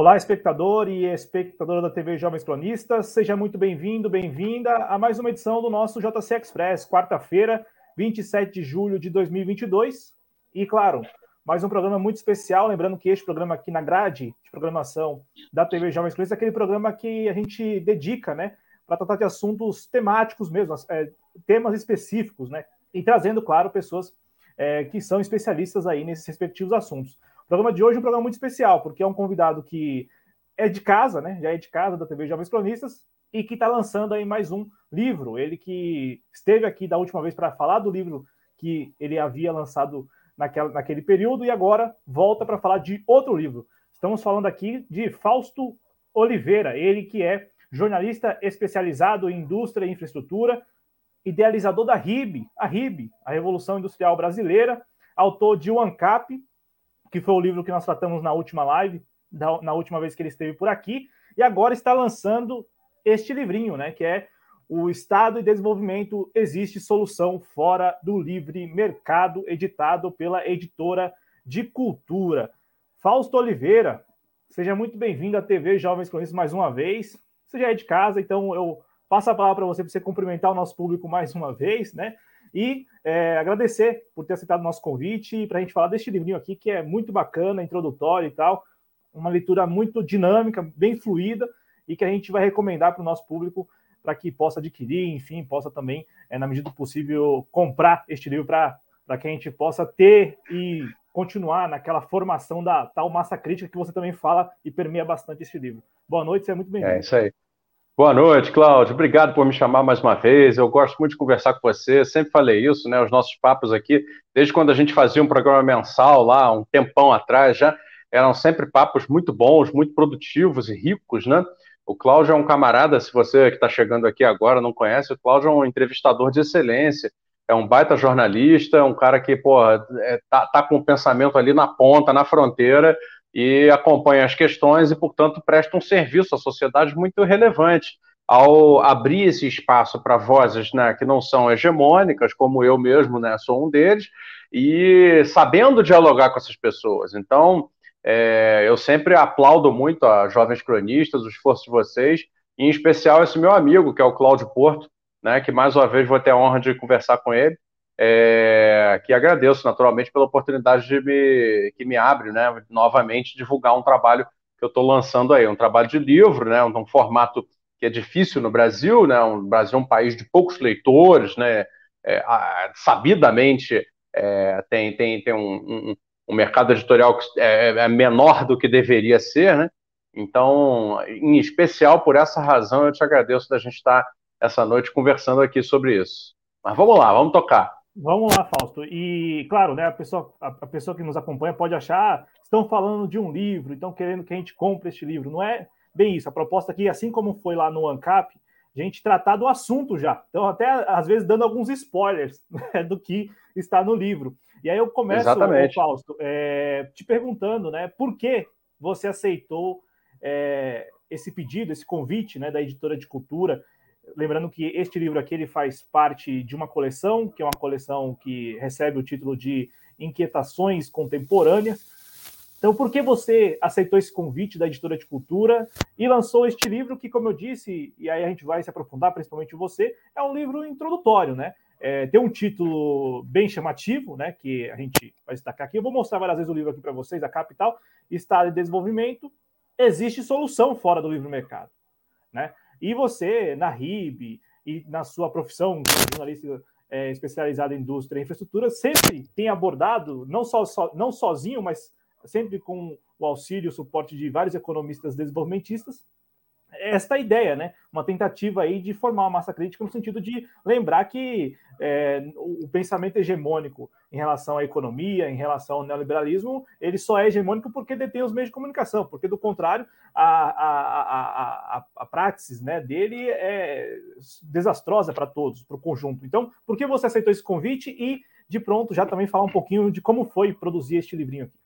Olá, espectador e espectadora da TV Jovens Cronistas, seja muito bem-vindo, bem-vinda a mais uma edição do nosso JC Express, quarta-feira, 27 de julho de 2022. E, claro, mais um programa muito especial, lembrando que este programa aqui na grade de programação da TV Jovens Cronistas é aquele programa que a gente dedica, né, para tratar de assuntos temáticos mesmo, é, temas específicos, né, e trazendo, claro, pessoas é, que são especialistas aí nesses respectivos assuntos. O programa de hoje é um programa muito especial, porque é um convidado que é de casa, né? Já é de casa da TV Jovens Cronistas e que está lançando aí mais um livro. Ele que esteve aqui da última vez para falar do livro que ele havia lançado naquela, naquele período e agora volta para falar de outro livro. Estamos falando aqui de Fausto Oliveira, ele que é jornalista especializado em indústria e infraestrutura, idealizador da RIB, a RIB, a Revolução Industrial Brasileira, autor de O ANCAP, que foi o livro que nós tratamos na última live, na última vez que ele esteve por aqui, e agora está lançando este livrinho, né, que é o Estado e Desenvolvimento existe solução fora do livre mercado, editado pela editora de cultura. Fausto Oliveira, seja muito bem-vindo à TV Jovens Cronistas mais uma vez. Você já é de casa, então eu passo a palavra para você para você cumprimentar o nosso público mais uma vez, né? E é, agradecer por ter aceitado o nosso convite para a gente falar deste livrinho aqui, que é muito bacana, introdutório e tal. Uma leitura muito dinâmica, bem fluida, e que a gente vai recomendar para o nosso público para que possa adquirir, enfim, possa também, é, na medida do possível, comprar este livro para que a gente possa ter e continuar naquela formação da tal massa crítica que você também fala e permeia bastante este livro. Boa noite, seja muito bem-vindo. É isso aí. Boa noite, Cláudio. Obrigado por me chamar mais uma vez. Eu gosto muito de conversar com você. Sempre falei isso, né? Os nossos papos aqui, desde quando a gente fazia um programa mensal lá, um tempão atrás, já eram sempre papos muito bons, muito produtivos e ricos, né? O Cláudio é um camarada, se você que está chegando aqui agora não conhece, o Cláudio é um entrevistador de excelência, é um baita jornalista, um cara que, pô, é, tá, tá com o pensamento ali na ponta, na fronteira, e acompanha as questões e, portanto, presta um serviço à sociedade muito relevante ao abrir esse espaço para vozes né, que não são hegemônicas, como eu mesmo né, sou um deles, e sabendo dialogar com essas pessoas. Então, é, eu sempre aplaudo muito a Jovens Cronistas, o esforço de vocês, em especial esse meu amigo, que é o Cláudio Porto, né, que mais uma vez vou ter a honra de conversar com ele, é, que agradeço naturalmente pela oportunidade de me, que me abre, né, novamente divulgar um trabalho que eu estou lançando aí, um trabalho de livro, né, um, um, formato que é difícil no Brasil, né, o Brasil é um país de poucos leitores, né, é, sabidamente é, tem, tem, tem um, um, um, mercado editorial que é, é, menor do que deveria ser, né, então, em especial por essa razão, eu te agradeço da gente estar essa noite conversando aqui sobre isso. Mas vamos lá, vamos tocar. Vamos lá, Fausto. E, claro, né, a, pessoa, a, pessoa que nos acompanha pode achar, estão falando de um livro, estão querendo que a gente compre este livro. Não é bem isso. A proposta aqui, assim como foi lá no ANCAP, a gente tratar do assunto já. Então, até às vezes dando alguns spoilers né, do que está no livro. E aí eu começo, Fausto, é, te perguntando, né, por que você aceitou é, esse pedido, esse convite né, da editora de cultura Lembrando que este livro aqui ele faz parte de uma coleção, que é uma coleção que recebe o título de Inquietações Contemporâneas. Então, por que você aceitou esse convite da editora de cultura e lançou este livro que, como eu disse, e aí a gente vai se aprofundar, principalmente você, é um livro introdutório, né? É, tem um título bem chamativo, né? Que a gente vai destacar aqui. Eu vou mostrar várias vezes o livro aqui para vocês, a Capital, Estado de Desenvolvimento. Existe solução fora do livre mercado, né? E você, na RIB e na sua profissão de jornalista é, especializado em indústria e infraestrutura, sempre tem abordado, não, só, só, não sozinho, mas sempre com o auxílio, o suporte de vários economistas desenvolvimentistas, esta ideia, né? Uma tentativa aí de formar uma massa crítica no sentido de lembrar que é, o pensamento hegemônico em relação à economia, em relação ao neoliberalismo, ele só é hegemônico porque detém os meios de comunicação, porque do contrário, a, a, a, a, a praxis né, dele é desastrosa para todos, para o conjunto. Então, por que você aceitou esse convite e, de pronto, já também falar um pouquinho de como foi produzir este livrinho aqui?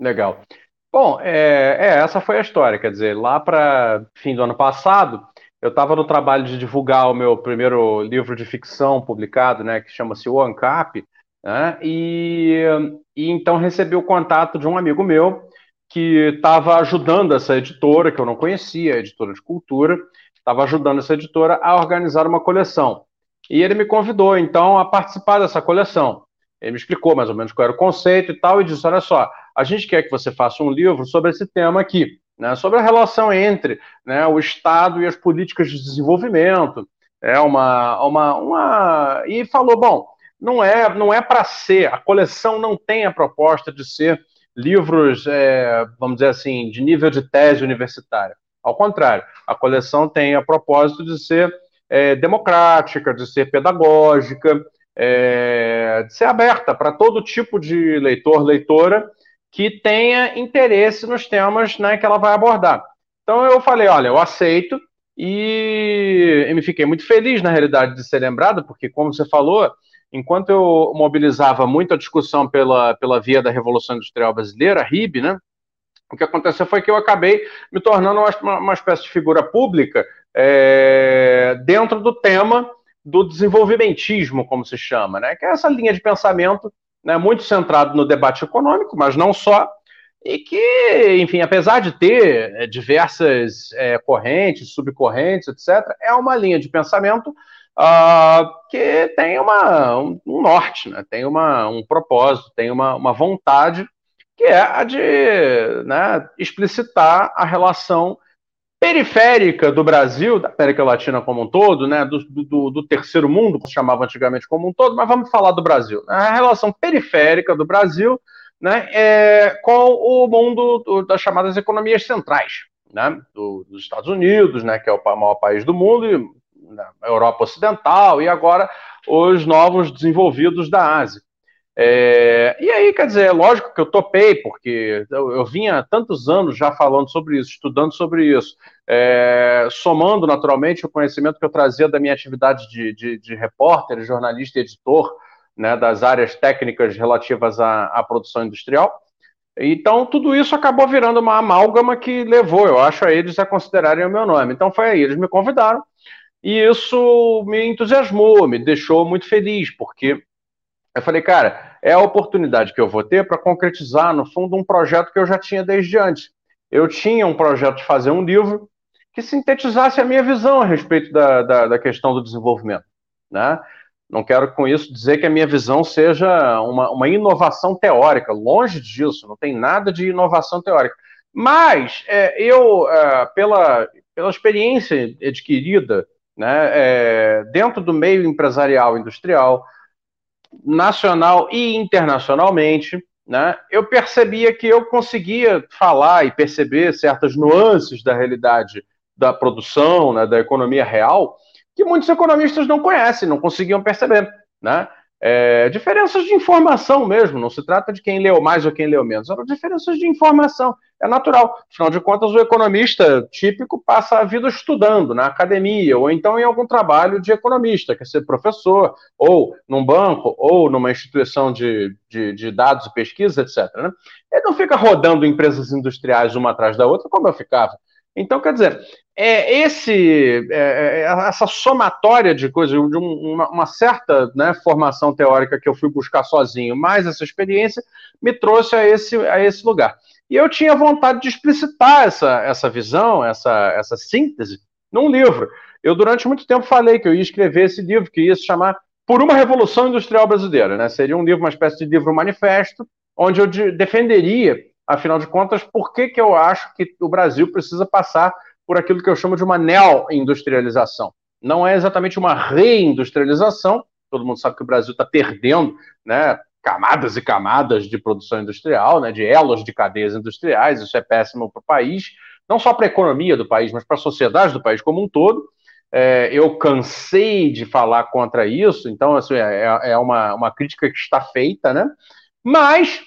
Legal. Bom, é, é, essa foi a história. Quer dizer, lá para fim do ano passado, eu estava no trabalho de divulgar o meu primeiro livro de ficção publicado, né, que chama-se O ANCAP, né, e, e, então recebi o contato de um amigo meu que estava ajudando essa editora, que eu não conhecia, a editora de cultura, estava ajudando essa editora a organizar uma coleção. E ele me convidou, então, a participar dessa coleção. Ele me explicou mais ou menos qual era o conceito e tal, e disse: olha só, a gente quer que você faça um livro sobre esse tema aqui, né, sobre a relação entre né, o Estado e as políticas de desenvolvimento. É uma, uma, uma. E falou: bom, não é, não é para ser, a coleção não tem a proposta de ser livros, é, vamos dizer assim, de nível de tese universitária. Ao contrário, a coleção tem a propósito de ser é, democrática, de ser pedagógica, é, de ser aberta para todo tipo de leitor, leitora que tenha interesse nos temas né, que ela vai abordar. Então eu falei, olha, eu aceito e eu me fiquei muito feliz na realidade de ser lembrado, porque como você falou, enquanto eu mobilizava muito a discussão pela, pela via da Revolução Industrial Brasileira, a RIB, né? O que aconteceu foi que eu acabei me tornando uma, uma espécie de figura pública é, dentro do tema do desenvolvimentismo, como se chama, né? Que é essa linha de pensamento né, muito centrado no debate econômico, mas não só, e que, enfim, apesar de ter é, diversas é, correntes, subcorrentes, etc., é uma linha de pensamento uh, que tem uma, um, um norte, né, tem uma, um propósito, tem uma, uma vontade, que é a de né, explicitar a relação periférica do Brasil, da América Latina como um todo, né, do, do, do, terceiro mundo, como se chamava antigamente como um todo, mas vamos falar do Brasil. A relação periférica do Brasil né, é, com o mundo do, das chamadas economias centrais, né, do, dos Estados Unidos, né, que é o maior país do mundo, e, né, Europa Ocidental, e agora os novos desenvolvidos da Ásia. É, e aí, quer dizer, é lógico que eu topei, porque eu, eu, vinha tantos anos já falando sobre isso, estudando sobre isso, é, somando naturalmente o conhecimento que eu trazia da minha atividade de, de, de repórter, jornalista e editor, né, das áreas técnicas relativas à, à produção industrial. Então, tudo isso acabou virando uma amálgama que levou, eu acho, a eles a considerarem o meu nome. Então, foi aí, eles me convidaram, e isso me entusiasmou, me deixou muito feliz, porque eu falei, cara, é a oportunidade que eu vou ter para concretizar, no fundo, um projeto que eu já tinha desde antes. Eu tinha um projeto de fazer um livro que sintetizasse a minha visão a respeito da, da, da questão do desenvolvimento. Né? Não quero com isso dizer que a minha visão seja uma, uma inovação teórica, longe disso, não tem nada de inovação teórica. Mas é, eu, é, pela, pela experiência adquirida né, é, dentro do meio empresarial industrial, nacional e internacionalmente, né, eu percebia que eu conseguia falar e perceber certas nuances da realidade da produção, né, da economia real, que muitos economistas não conhecem, não conseguiam perceber. Né? É, diferenças de informação mesmo, não se trata de quem leu mais ou quem leu menos, eram diferenças de informação, é natural. Afinal de contas, o economista típico passa a vida estudando na academia, ou então em algum trabalho de economista, quer ser professor, ou num banco, ou numa instituição de, de, de dados e pesquisa, etc. Né? Ele não fica rodando empresas industriais uma atrás da outra, como eu ficava. Então, quer dizer, é esse, é, é, essa somatória de coisas, de uma, uma, certa né, formação teórica que eu fui buscar sozinho, mais essa experiência, me trouxe a esse, a esse lugar. E eu tinha vontade de explicitar essa, essa visão, essa, essa síntese, num livro. Eu, durante muito tempo, falei que eu ia escrever esse livro, que ia se chamar Por uma Revolução Industrial Brasileira. Né? Seria um livro, uma espécie de livro manifesto, onde eu de, defenderia afinal de contas, por que, que eu acho que o Brasil precisa passar por aquilo que eu chamo de uma neo-industrialização? Não é exatamente uma reindustrialização, todo mundo sabe que o Brasil está perdendo né, camadas e camadas de produção industrial, né, de elos de cadeias industriais, isso é péssimo para o país, não só para a economia do país, mas para a sociedade do país como um todo. É, eu cansei de falar contra isso, então assim, é, é uma, uma crítica que está feita, né? Mas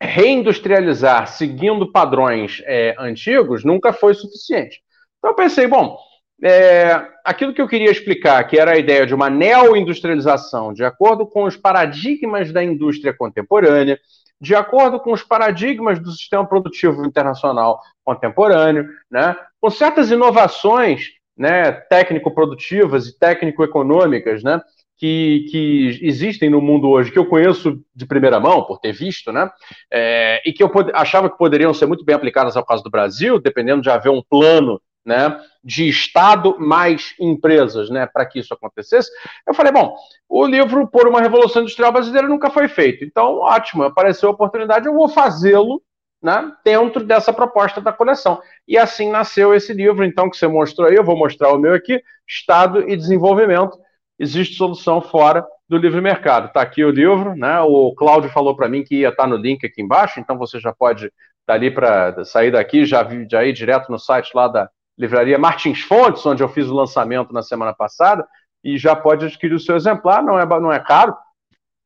reindustrializar seguindo padrões é, antigos nunca foi suficiente. Então eu pensei, bom, é, aquilo que eu queria explicar, que era a ideia de uma neo-industrialização, de acordo com os paradigmas da indústria contemporânea, de acordo com os paradigmas do sistema produtivo internacional contemporâneo, né, com certas inovações né, técnico-produtivas e técnico-econômicas, né, que, que, existem no mundo hoje, que eu conheço de primeira mão, por ter visto, né? É, e que eu achava que poderiam ser muito bem aplicadas ao caso do Brasil, dependendo de haver um plano né, de Estado mais empresas, né, para que isso acontecesse. Eu falei, bom, o livro por uma revolução industrial brasileira nunca foi feito, então ótimo, apareceu a oportunidade, eu vou fazê-lo, né, dentro dessa proposta da coleção. E assim nasceu esse livro, então que você mostrou aí, eu vou mostrar o meu aqui, Estado e Desenvolvimento. Existe solução fora do livre mercado. Está aqui o livro, né? O Cláudio falou para mim que ia estar tá no link aqui embaixo, então você já pode dali para sair daqui, já, já ir direto no site lá da Livraria Martins Fontes, onde eu fiz o lançamento na semana passada, e já pode adquirir o seu exemplar, não é, não é caro,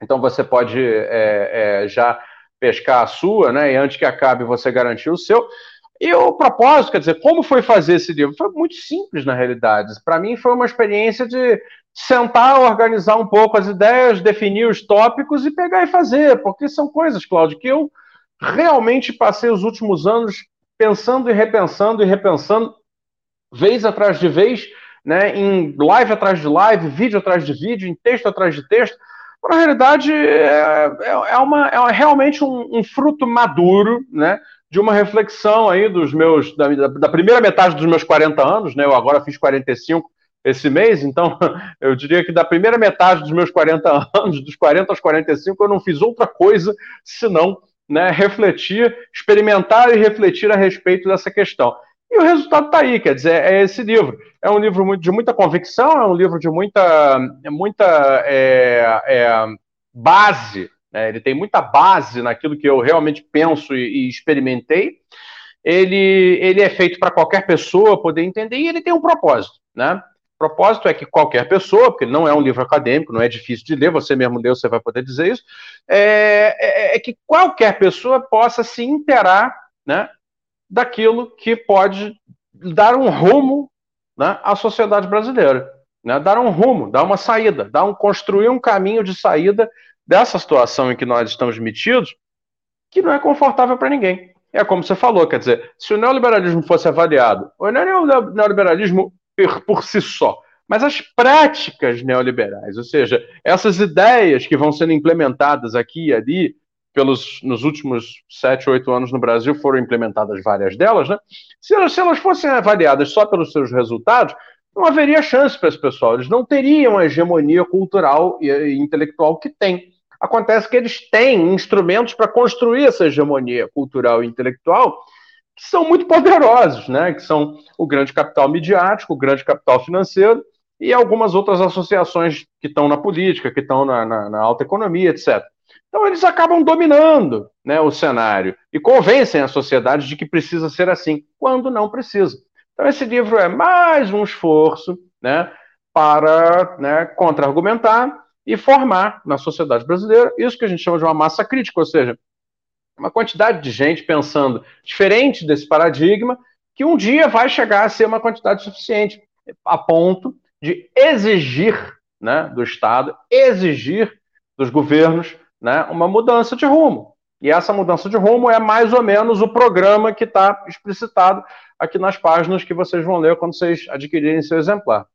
então você pode é, é, já pescar a sua, né? E antes que acabe você garantir o seu. E o propósito, quer dizer, como foi fazer esse livro? Foi muito simples, na realidade. Para mim, foi uma experiência de sentar, organizar um pouco as ideias, definir os tópicos e pegar e fazer, porque são coisas, Cláudio, que eu realmente passei os últimos anos pensando e repensando e repensando, vez atrás de vez, né, em live atrás de live, vídeo atrás de vídeo, em texto atrás de texto. Na realidade, é, é, é uma, é realmente um, um, fruto maduro, né, de uma reflexão aí dos meus, da, da, primeira metade dos meus 40 anos, né, eu agora fiz 45 esse mês, então eu diria que da primeira metade dos meus 40 anos, dos 40 aos 45, eu não fiz outra coisa senão né, refletir, experimentar e refletir a respeito dessa questão. E o resultado está aí, quer dizer, é esse livro. É um livro de muita convicção, é um livro de muita, muita é, é, base, né? ele tem muita base naquilo que eu realmente penso e, e experimentei. Ele, ele é feito para qualquer pessoa poder entender e ele tem um propósito, né? Propósito é que qualquer pessoa, porque não é um livro acadêmico, não é difícil de ler, você mesmo leu, você vai poder dizer isso, é, é, é que qualquer pessoa possa se interar né, daquilo que pode dar um rumo né, à sociedade brasileira. Né, dar um rumo, dar uma saída, dar um, construir um caminho de saída dessa situação em que nós estamos metidos, que não é confortável para ninguém. É como você falou, quer dizer, se o neoliberalismo fosse avaliado, é o neoliberalismo por si só, mas as práticas neoliberais, ou seja, essas ideias que vão sendo implementadas aqui e ali, pelos, nos últimos sete, oito anos no Brasil foram implementadas várias delas, né? Se elas, se elas fossem avaliadas só pelos seus resultados, não haveria chance para esse pessoal. Eles não teriam a hegemonia cultural e, e intelectual que têm. Acontece que eles têm instrumentos para construir essa hegemonia cultural e intelectual que são muito poderosos, né? Que são o grande capital midiático, o grande capital financeiro e algumas outras associações que estão na política, que estão na, na, na alta economia, etc. Então eles acabam dominando né, o cenário e convencem a sociedade de que precisa ser assim, quando não precisa. Então esse livro é mais um esforço né, para né, contra-argumentar e formar na sociedade brasileira isso que a gente chama de uma massa crítica, ou seja, uma quantidade de gente pensando diferente desse paradigma que um dia vai chegar a ser uma quantidade suficiente a ponto de exigir né, do Estado, exigir dos governos né, uma mudança de rumo. E essa mudança de rumo é mais ou menos o programa que está explicitado aqui nas páginas que vocês vão ler quando vocês adquirirem seu exemplar.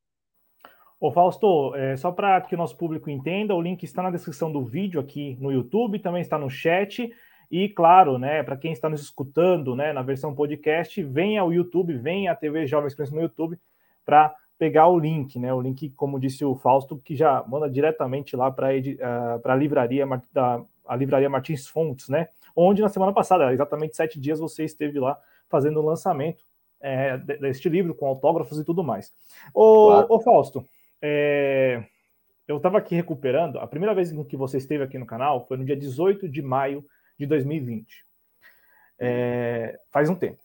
Ô Fausto, é, só para que o nosso público entenda, o link está na descrição do vídeo aqui no YouTube, também está no chat. E claro, né, para quem está nos escutando, né, na versão podcast, venha ao YouTube, venha à TV Jovem Experiência no YouTube para pegar o link, né? O link, como disse o Fausto, que já manda diretamente lá para uh, a livraria da a livraria Martins Fontes, né? Onde na semana passada, exatamente sete dias, você esteve lá fazendo o lançamento é, deste livro com autógrafos e tudo mais. Ô, claro. ô Fausto, é, eu estava aqui recuperando. A primeira vez que você esteve aqui no canal foi no dia 18 de maio de 2020. É, faz um tempo.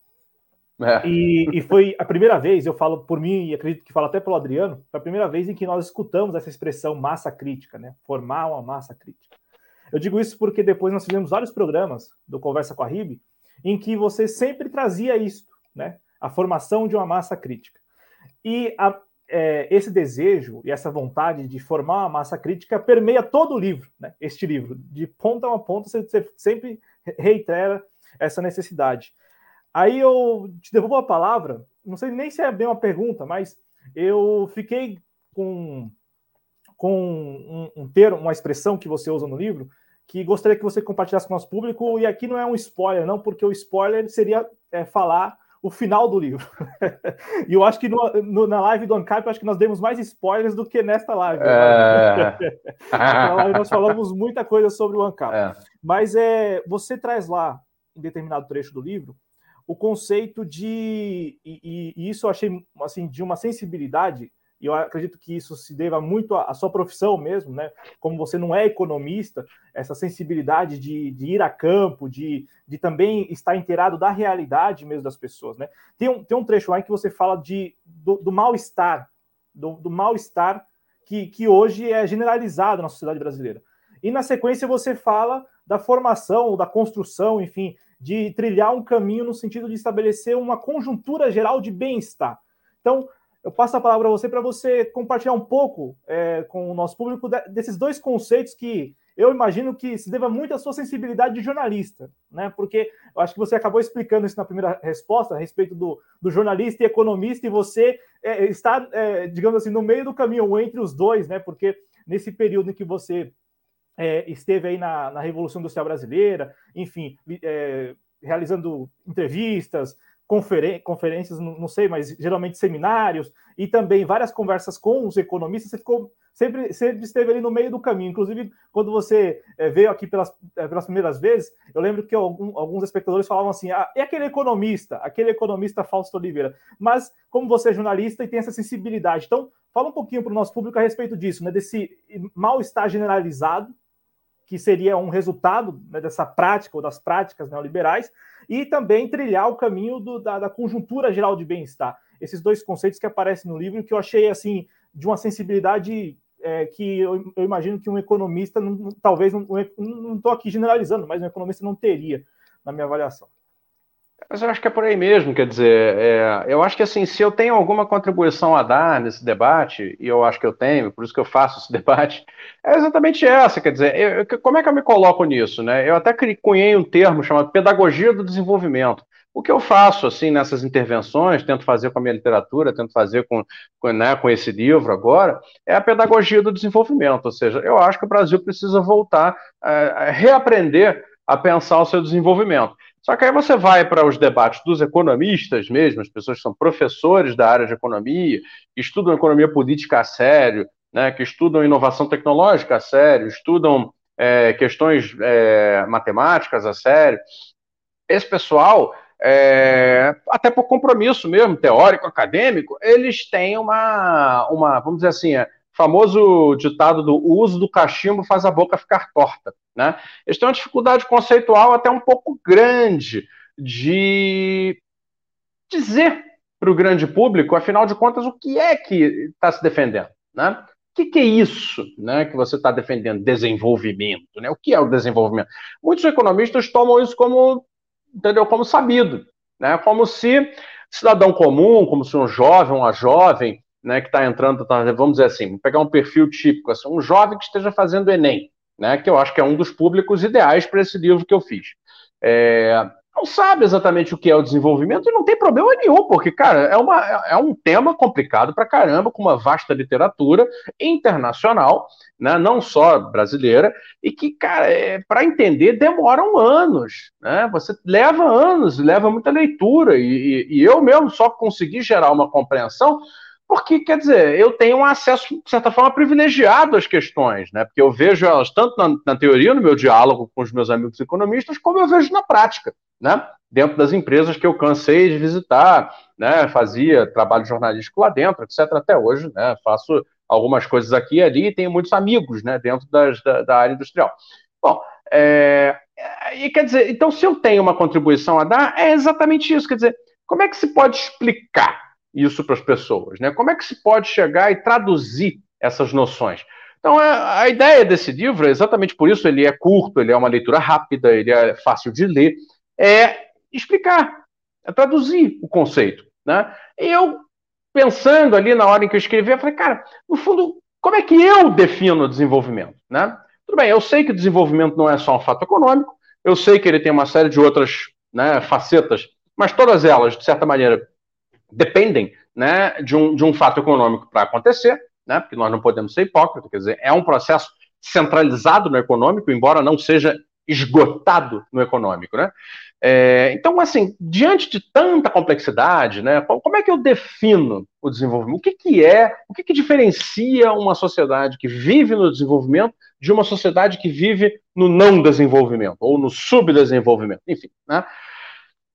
É. E, e, foi a primeira vez, eu falo por mim e acredito que falo até pelo Adriano, foi a primeira vez em que nós escutamos essa expressão massa crítica, né? Formar uma massa crítica. Eu digo isso porque depois nós fizemos vários programas do Conversa com a RIB, em que você sempre trazia isso, né? A formação de uma massa crítica. E a, é, esse desejo e essa vontade de formar uma massa crítica permeia todo o livro, né? Este livro, de ponta a ponta, você, você sempre reitera essa necessidade. Aí eu te devolvo a palavra, não sei nem se é bem uma pergunta, mas eu fiquei com, com um, um termo, uma expressão que você usa no livro, que gostaria que você compartilhasse com o nosso público. E aqui não é um spoiler, não, porque o spoiler seria é, falar o final do livro. e eu acho que no, no, na live do Ancap, acho que nós demos mais spoilers do que nesta live. É... na live nós falamos muita coisa sobre o Ancap. É. Mas é, você traz lá, em determinado trecho do livro, o conceito de. E, e, isso eu achei assim, de uma sensibilidade e eu acredito que isso se deva muito à, sua profissão mesmo, né? Como você não é economista, essa sensibilidade de, de ir a campo, de, de também estar inteirado da realidade mesmo das pessoas, né? Tem um, tem um trecho lá em que você fala de, do, do mal-estar, do, do mal-estar que, que hoje é generalizado na sociedade brasileira. E na sequência você fala da formação, da construção, enfim, de trilhar um caminho no sentido de estabelecer uma conjuntura geral de bem-estar. Então, eu passo a palavra a você para você compartilhar um pouco é, com o nosso público desses dois conceitos que eu imagino que se deva muito à sua sensibilidade de jornalista, né? Porque eu acho que você acabou explicando isso na primeira resposta a respeito do, do jornalista e economista, e você é, está, é, digamos assim, no meio do caminho entre os dois, né? Porque nesse período em que você é, esteve aí na, na Revolução Industrial Brasileira, enfim, é, realizando entrevistas, conferências, não sei, mas geralmente seminários, e também várias conversas com os economistas, você ficou sempre, sempre esteve ali no meio do caminho. Inclusive, quando você é, veio aqui pelas, é, pelas primeiras vezes, eu lembro que algum, alguns espectadores falavam assim: ah, e aquele economista, aquele economista Fausto Oliveira. Mas, como você é jornalista e tem essa sensibilidade, então fala um pouquinho para o nosso público a respeito disso, né, desse mal-estar generalizado que seria um resultado né, dessa prática ou das práticas neoliberais, e também trilhar o caminho do, da, da, conjuntura geral de bem-estar. Esses dois conceitos que aparecem no livro que eu achei assim de uma sensibilidade é, que eu, eu, imagino que um economista, não, talvez, não estou aqui generalizando, mas um economista não teria na minha avaliação. Mas eu acho que é por aí mesmo, quer dizer, é, eu acho que assim, se eu tenho alguma contribuição a dar nesse debate, e eu acho que eu tenho, por isso que eu faço esse debate, é exatamente essa, quer dizer, eu, como é que eu me coloco nisso, né? Eu até cunhei um termo chamado pedagogia do desenvolvimento. O que eu faço, assim, nessas intervenções, tento fazer com a minha literatura, tento fazer com, com, né, com esse livro agora, é a pedagogia do desenvolvimento, ou seja, eu acho que o Brasil precisa voltar a, a reaprender a pensar o seu desenvolvimento. Só que aí você vai para os debates dos economistas mesmo, as pessoas que são professores da área de economia, que estudam economia política a sério, né, que estudam inovação tecnológica a sério, estudam é, questões é, matemáticas a sério. Esse pessoal, é, até por compromisso mesmo, teórico, acadêmico, eles têm uma, uma vamos dizer assim, é, famoso ditado do uso do cachimbo faz a boca ficar torta. Né? Eles têm uma dificuldade conceitual até um pouco grande de dizer para o grande público, afinal de contas, o que é que está se defendendo. Né? O que, que, é isso né, que você está defendendo? Desenvolvimento. Né? O que é o desenvolvimento? Muitos economistas tomam isso como, entendeu, como sabido, né? como se cidadão comum, como se um jovem, uma jovem, né, que está entrando, tá, vamos dizer assim, pegar um perfil típico, assim, um jovem que esteja fazendo Enem, né, que eu acho que é um dos públicos ideais para esse livro que eu fiz. É, não sabe exatamente o que é o desenvolvimento e não tem problema nenhum, porque, cara, é, uma, é um tema complicado para caramba, com uma vasta literatura internacional, né, não só brasileira, e que, cara, é, para entender demoram anos, né? Você leva anos, leva muita leitura, e, e, e eu mesmo só consegui gerar uma compreensão porque, quer dizer, eu tenho um acesso, de certa forma, privilegiado às questões, né? Porque eu vejo elas tanto na, na, teoria, no meu diálogo com os meus amigos economistas, como eu vejo na prática, né? Dentro das empresas que eu cansei de visitar, né? Fazia trabalho jornalístico lá dentro, etc. Até hoje, né? Faço algumas coisas aqui e ali e tenho muitos amigos, né? Dentro das, da, da área industrial. Bom, é, e quer dizer, então se eu tenho uma contribuição a dar, é exatamente isso. Quer dizer, como é que se pode explicar isso para as pessoas? Né? Como é que se pode chegar e traduzir essas noções? Então, a, ideia desse livro, é exatamente por isso ele é curto, ele é uma leitura rápida, ele é fácil de ler, é explicar, é traduzir o conceito. Né? E eu, pensando ali na hora em que eu escrevi, eu falei, cara, no fundo, como é que eu defino o desenvolvimento? Né? Tudo bem, eu sei que o desenvolvimento não é só um fato econômico, eu sei que ele tem uma série de outras né, facetas, mas todas elas, de certa maneira, dependem né, de, um, de um fato econômico para acontecer. né? Porque nós não podemos ser hipócritas, quer dizer, é um processo centralizado no econômico, embora não seja esgotado no econômico, né? É, então, assim, diante de tanta complexidade, né, como é que eu defino o desenvolvimento? O que, que é, o que, que diferencia uma sociedade que vive no desenvolvimento de uma sociedade que vive no não desenvolvimento, ou no subdesenvolvimento, enfim, né?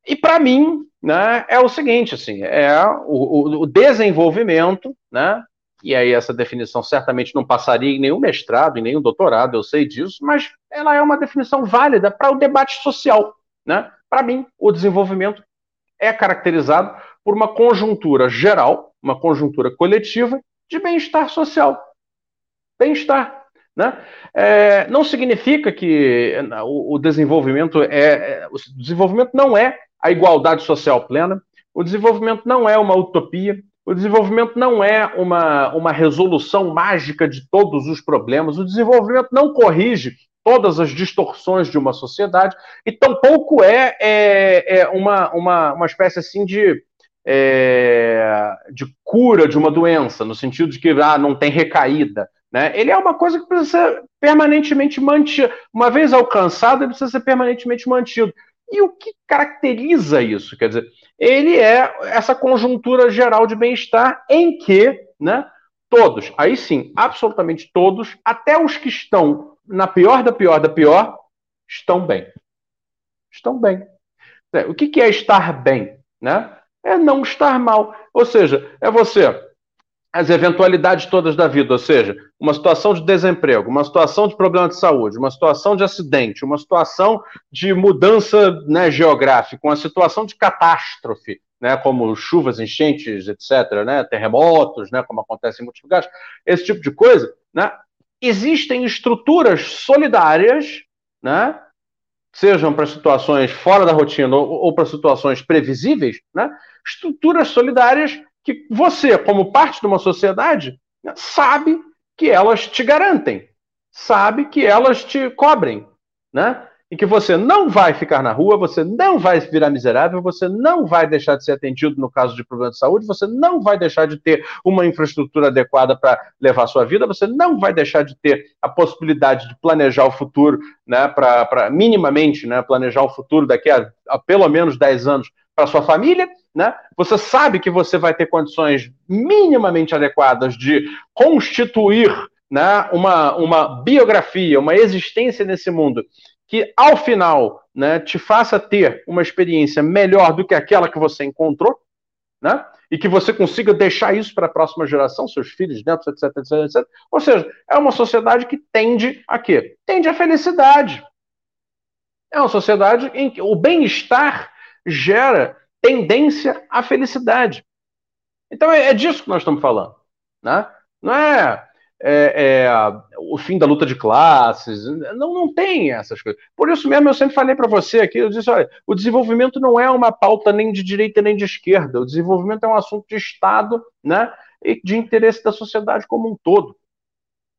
E para mim, né, é o seguinte, assim, é o, o, desenvolvimento, né, e aí essa definição certamente não passaria em nenhum mestrado, em nenhum doutorado, eu sei disso, mas ela é uma definição válida para o debate social. Né? Para mim, o desenvolvimento é caracterizado por uma conjuntura geral, uma conjuntura coletiva de bem-estar social. Bem-estar. Né? É, não significa que o, o desenvolvimento é, é, o desenvolvimento não é a igualdade social plena, o desenvolvimento não é uma utopia, o desenvolvimento não é uma, uma resolução mágica de todos os problemas. O desenvolvimento não corrige todas as distorções de uma sociedade e tampouco é, é, é uma, uma, uma espécie assim de, é, de cura de uma doença, no sentido de que ah, não tem recaída. Né? Ele é uma coisa que precisa ser permanentemente mantida. Uma vez alcançado, ele precisa ser permanentemente mantido. E o que caracteriza isso? Quer dizer, ele é essa conjuntura geral de bem-estar em que, né, todos, aí sim, absolutamente todos, até os que estão na pior da pior da pior, estão bem. Estão bem. O que é estar bem? Né? É não estar mal. Ou seja, é você as eventualidades todas da vida, ou seja, uma situação de desemprego, uma situação de problema de saúde, uma situação de acidente, uma situação de mudança né, geográfica, uma situação de catástrofe, né, como chuvas, enchentes, etc., né, terremotos, né, como acontece em muitos lugares, esse tipo de coisa, né, existem estruturas solidárias, né, sejam para situações fora da rotina ou, ou para situações previsíveis, né, estruturas solidárias que você, como parte de uma sociedade, sabe que elas te garantem, sabe que elas te cobrem, né? E que você não vai ficar na rua, você não vai virar miserável, você não vai deixar de ser atendido no caso de problema de saúde, você não vai deixar de ter uma infraestrutura adequada para levar a sua vida, você não vai deixar de ter a possibilidade de planejar o futuro, né, para minimamente né, planejar o futuro daqui a, a pelo menos 10 anos para sua família, né? Você sabe que você vai ter condições minimamente adequadas de constituir né, uma, uma biografia, uma existência nesse mundo que, ao final, né, te faça ter uma experiência melhor do que aquela que você encontrou, né? E que você consiga deixar isso para a próxima geração, seus filhos, netos, etc, etc, etc. Ou seja, é uma sociedade que tende a quê? Tende à felicidade. É uma sociedade em que o bem-estar gera tendência à felicidade. Então é, é disso que nós estamos falando. Né? Não é, é, é, o fim da luta de classes, não, não tem essas coisas. Por isso mesmo eu sempre falei para você aqui, eu disse, olha, o desenvolvimento não é uma pauta nem de direita nem de esquerda, o desenvolvimento é um assunto de Estado né, e de interesse da sociedade como um todo.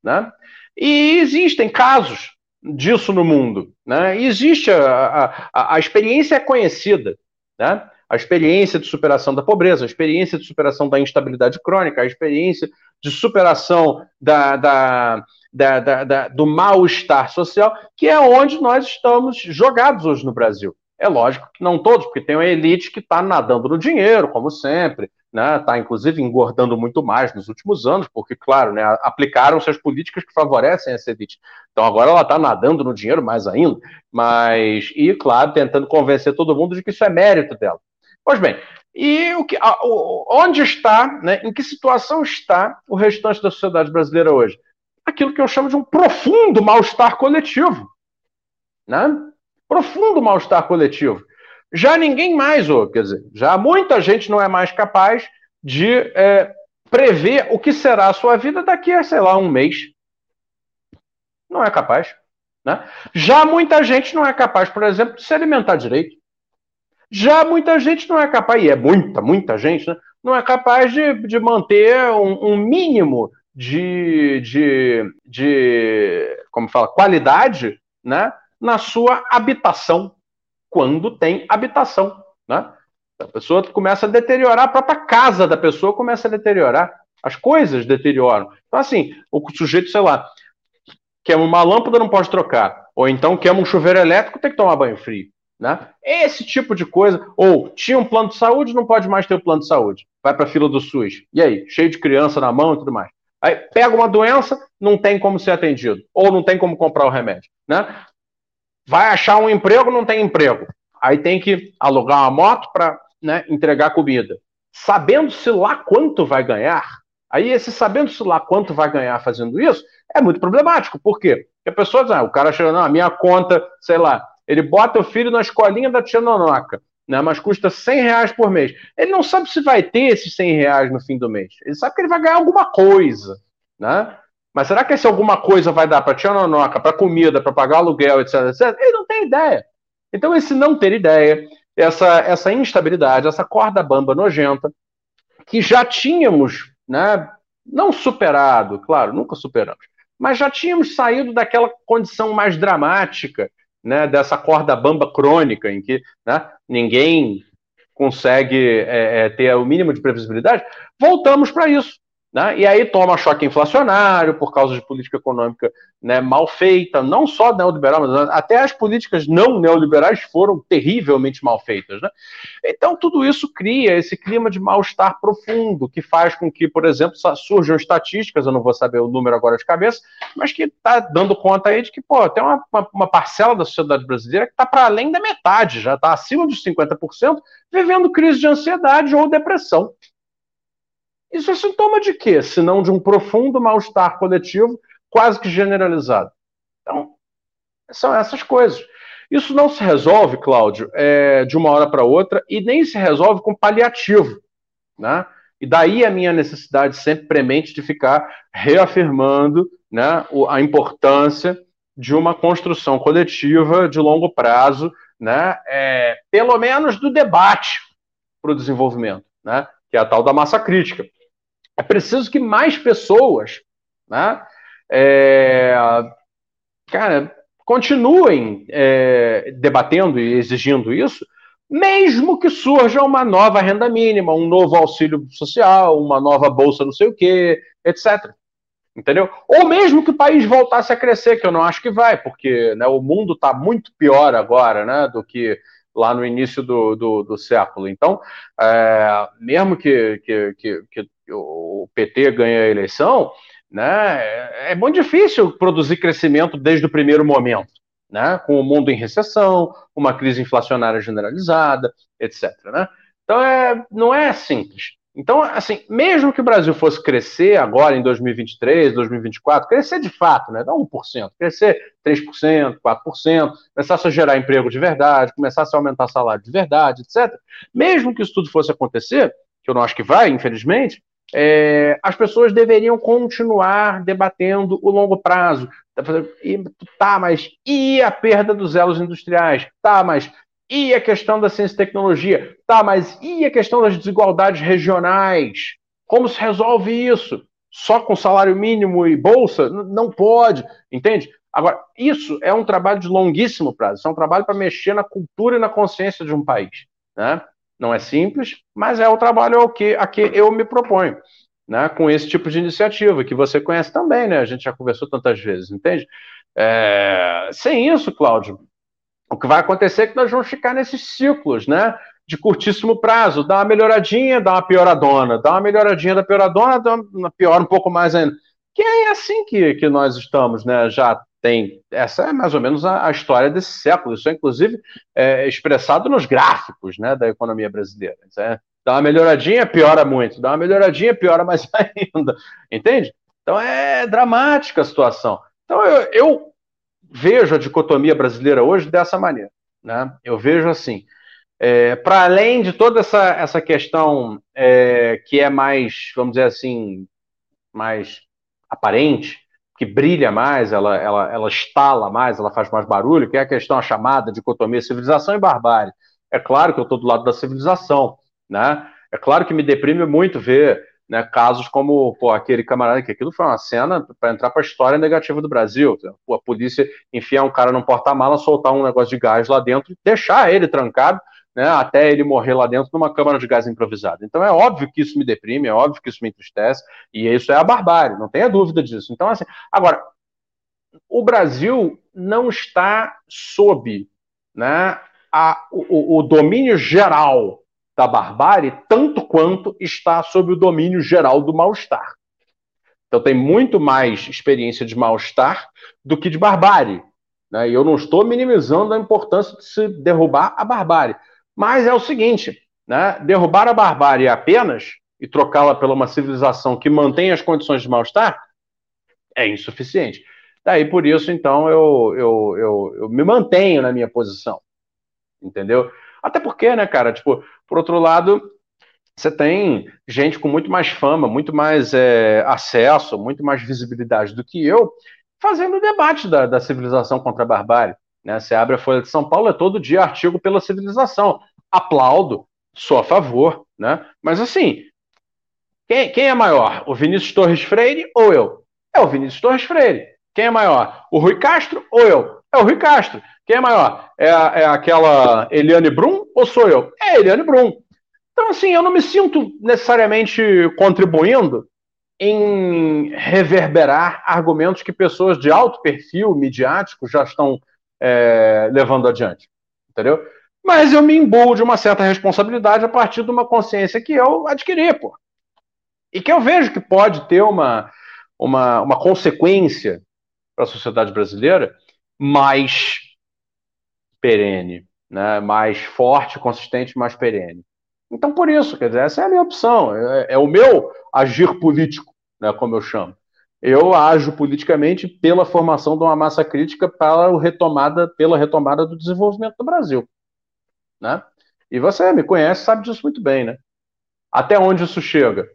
Né? E existem casos disso no mundo. Né? existe a, a, a experiência é conhecida. Né? A experiência de superação da pobreza, a experiência de superação da instabilidade crônica, a experiência de superação da, da, da, da do mal-estar social, que é onde nós estamos jogados hoje no Brasil. É lógico que não todos, porque tem uma elite que está nadando no dinheiro, como sempre, está né? Tá, inclusive engordando muito mais nos últimos anos, porque, claro, né, aplicaram-se as políticas que favorecem essa elite. Então agora ela está nadando no dinheiro mais ainda, mas, e claro, tentando convencer todo mundo de que isso é mérito dela. Pois bem, e o que, a, o, onde está, né, em que situação está o restante da sociedade brasileira hoje? Aquilo que eu chamo de um profundo mal-estar coletivo. Né? Profundo mal-estar coletivo. Já ninguém mais, ou, quer dizer, já muita gente não é mais capaz de é, prever o que será a sua vida daqui a, sei lá, um mês. Não é capaz. Né? Já muita gente não é capaz, por exemplo, de se alimentar direito. Já muita gente não é capaz, e é muita, muita gente, né, não é capaz de, de manter um, um mínimo de, de, de, como fala, qualidade né, na sua habitação, quando tem habitação. Né? A pessoa começa a deteriorar, a própria casa da pessoa começa a deteriorar. As coisas deterioram. Então, assim, o sujeito, sei lá, queima uma lâmpada, não pode trocar. Ou então queima um chuveiro elétrico, tem que tomar banho frio. Né? Esse tipo de coisa. Ou tinha um plano de saúde, não pode mais ter o um plano de saúde. Vai para a fila do SUS. E aí? Cheio de criança na mão e tudo mais. Aí pega uma doença, não tem como ser atendido. Ou não tem como comprar o remédio. Né? Vai achar um emprego, não tem emprego. Aí tem que alugar uma moto para né, entregar comida. Sabendo-se lá quanto vai ganhar, aí esse sabendo-se lá quanto vai ganhar fazendo isso, é muito problemático. Por quê? Porque a pessoa diz, ah, o cara chega, não, a minha conta, sei lá, ele bota o filho na escolinha da tia Nonoca, né, mas custa 100 reais por mês. Ele não sabe se vai ter esses 100 reais no fim do mês. Ele sabe que ele vai ganhar alguma coisa, né? Mas será que esse alguma coisa vai dar para tia Nonoca, para comida, para pagar aluguel, etc, etc? Ele não tem ideia. Então, esse não ter ideia, essa, essa instabilidade, essa corda bamba nojenta, que já tínhamos, né, não superado, claro, nunca superamos, mas já tínhamos saído daquela condição mais dramática, né, dessa corda bamba crônica, em que né, ninguém consegue é, é, ter o mínimo de previsibilidade, voltamos para isso. Né? E aí toma choque inflacionário por causa de política econômica né, mal feita, não só neoliberal, mas até as políticas não neoliberais foram terrivelmente mal feitas. Né? Então, tudo isso cria esse clima de mal-estar profundo, que faz com que, por exemplo, surjam estatísticas, eu não vou saber o número agora de cabeça, mas que está dando conta aí de que pô, tem uma, uma, parcela da sociedade brasileira que está para além da metade, já está acima dos 50%, vivendo crise de ansiedade ou depressão. Isso é sintoma de quê? Se não de um profundo mal-estar coletivo, quase que generalizado. Então, são essas coisas. Isso não se resolve, Cláudio, é, de uma hora para outra e nem se resolve com paliativo. Né? E daí a minha necessidade sempre premente de ficar reafirmando né, a importância de uma construção coletiva de longo prazo, né, é, pelo menos do debate para o desenvolvimento, né, que é a tal da massa crítica. É preciso que mais pessoas, né, é, cara, continuem é, debatendo e exigindo isso, mesmo que surja uma nova renda mínima, um novo auxílio social, uma nova bolsa não sei o quê, etc. Entendeu? Ou mesmo que o país voltasse a crescer, que eu não acho que vai, porque né, o mundo está muito pior agora né, do que lá no início do, do, do século. Então, é, mesmo que, que, que, que o PT ganha a eleição, né, é muito difícil produzir crescimento desde o primeiro momento, né, com o mundo em recessão, uma crise inflacionária generalizada, etc. Né? Então, é, não é simples. Então, assim, mesmo que o Brasil fosse crescer agora em 2023, 2024, crescer de fato, né, não 1%, crescer 3%, 4%, começasse a gerar emprego de verdade, começasse a aumentar salário de verdade, etc. Mesmo que isso tudo fosse acontecer, que eu não acho que vai, infelizmente, é, as pessoas deveriam continuar debatendo o longo prazo. Tá, mas e a perda dos elos industriais? Tá, mas e a questão da ciência e tecnologia? Tá, mas e a questão das desigualdades regionais? Como se resolve isso? Só com salário mínimo e bolsa? Não pode, entende? Agora, isso é um trabalho de longuíssimo prazo, isso é um trabalho para mexer na cultura e na consciência de um país. Né? Não é simples, mas é o trabalho ao que, a que eu me proponho, né, com esse tipo de iniciativa, que você conhece também, né? A gente já conversou tantas vezes, entende? É, sem isso, Cláudio, o que vai acontecer é que nós vamos ficar nesses ciclos, né? De curtíssimo prazo, dá uma melhoradinha, dá uma pioradona, dá uma melhoradinha da pioradona, dá uma pior um pouco mais ainda. Que é assim que, que nós estamos, né? Já tem. Essa é mais ou menos a, a história desse século. Isso é, inclusive, é, expressado nos gráficos né, da economia brasileira. É, dá uma melhoradinha, piora muito. Dá uma melhoradinha, piora mais ainda. Entende? Então é dramática a situação. Então eu, eu vejo a dicotomia brasileira hoje dessa maneira. Né? Eu vejo assim. É, para além de toda essa, essa questão é, que é mais, vamos dizer assim, mais aparente, que brilha mais, ela, ela, ela estala mais, ela faz mais barulho, que é a questão a chamada dicotomia civilização e barbárie. É claro que eu estou do lado da civilização, né? É claro que me deprime muito ver né, casos como pô, aquele camarada que aquilo foi uma cena para entrar para a história negativa do Brasil. Pô, a polícia enfiar um cara num porta-mala, soltar um negócio de gás lá dentro deixar ele trancado, né, até ele morrer lá dentro numa câmara de gás improvisada. Então é óbvio que isso me deprime, é óbvio que isso me entristece, e isso é a barbárie, não tenha dúvida disso. Então, assim, agora, o Brasil não está sob né, a, o, o domínio geral da barbárie, tanto quanto está sob o domínio geral do mal-estar. Então tem muito mais experiência de mal-estar do que de barbárie. Né? E eu não estou minimizando a importância de se derrubar a barbárie. Mas é o seguinte: né? derrubar a barbárie apenas e trocá-la pela uma civilização que mantém as condições de mal-estar é insuficiente. Daí por isso, então, eu, eu, eu, eu me mantenho na minha posição. Entendeu? Até porque, né, cara, tipo, por outro lado, você tem gente com muito mais fama, muito mais é, acesso, muito mais visibilidade do que eu, fazendo debate da, da civilização contra a barbárie. Né? Você abre a Folha de São Paulo, é todo dia artigo pela civilização. Aplaudo, sou a favor, né? Mas assim, quem, quem é maior? O Vinícius Torres Freire ou eu? É o Vinícius Torres Freire. Quem é maior? O Rui Castro ou eu? É o Rui Castro. Quem é maior? É, é aquela Eliane Brum ou sou eu? É a Eliane Brum. Então, assim, eu não me sinto necessariamente contribuindo em reverberar argumentos que pessoas de alto perfil midiático já estão é, levando adiante. Entendeu? Mas eu me imbuo de uma certa responsabilidade a partir de uma consciência que eu adquiri, pô. E que eu vejo que pode ter uma, uma, uma consequência para a sociedade brasileira mais perene, né? mais forte, consistente, mais perene. Então, por isso, quer dizer, essa é a minha opção, é, é o meu agir político, né, como eu chamo. Eu ajo politicamente pela formação de uma massa crítica para retomada, pela retomada do desenvolvimento do Brasil. Né? E você me conhece, sabe disso muito bem, né? Até onde isso chega?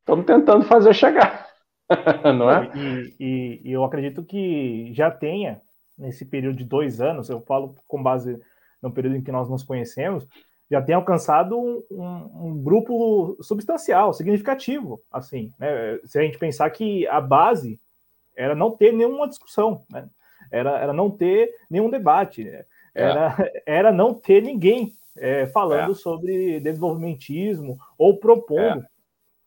Estamos tentando fazer chegar, não é? E, e, e eu acredito que já tenha, nesse período de dois anos, eu falo com base no período em que nós nos conhecemos, já tem alcançado um, um, um, grupo substancial, significativo, assim, né? Se a gente pensar que a base era não ter nenhuma discussão, né? Era, era não ter nenhum debate, né? era, é. era não ter ninguém é, falando é. sobre desenvolvimentismo ou propondo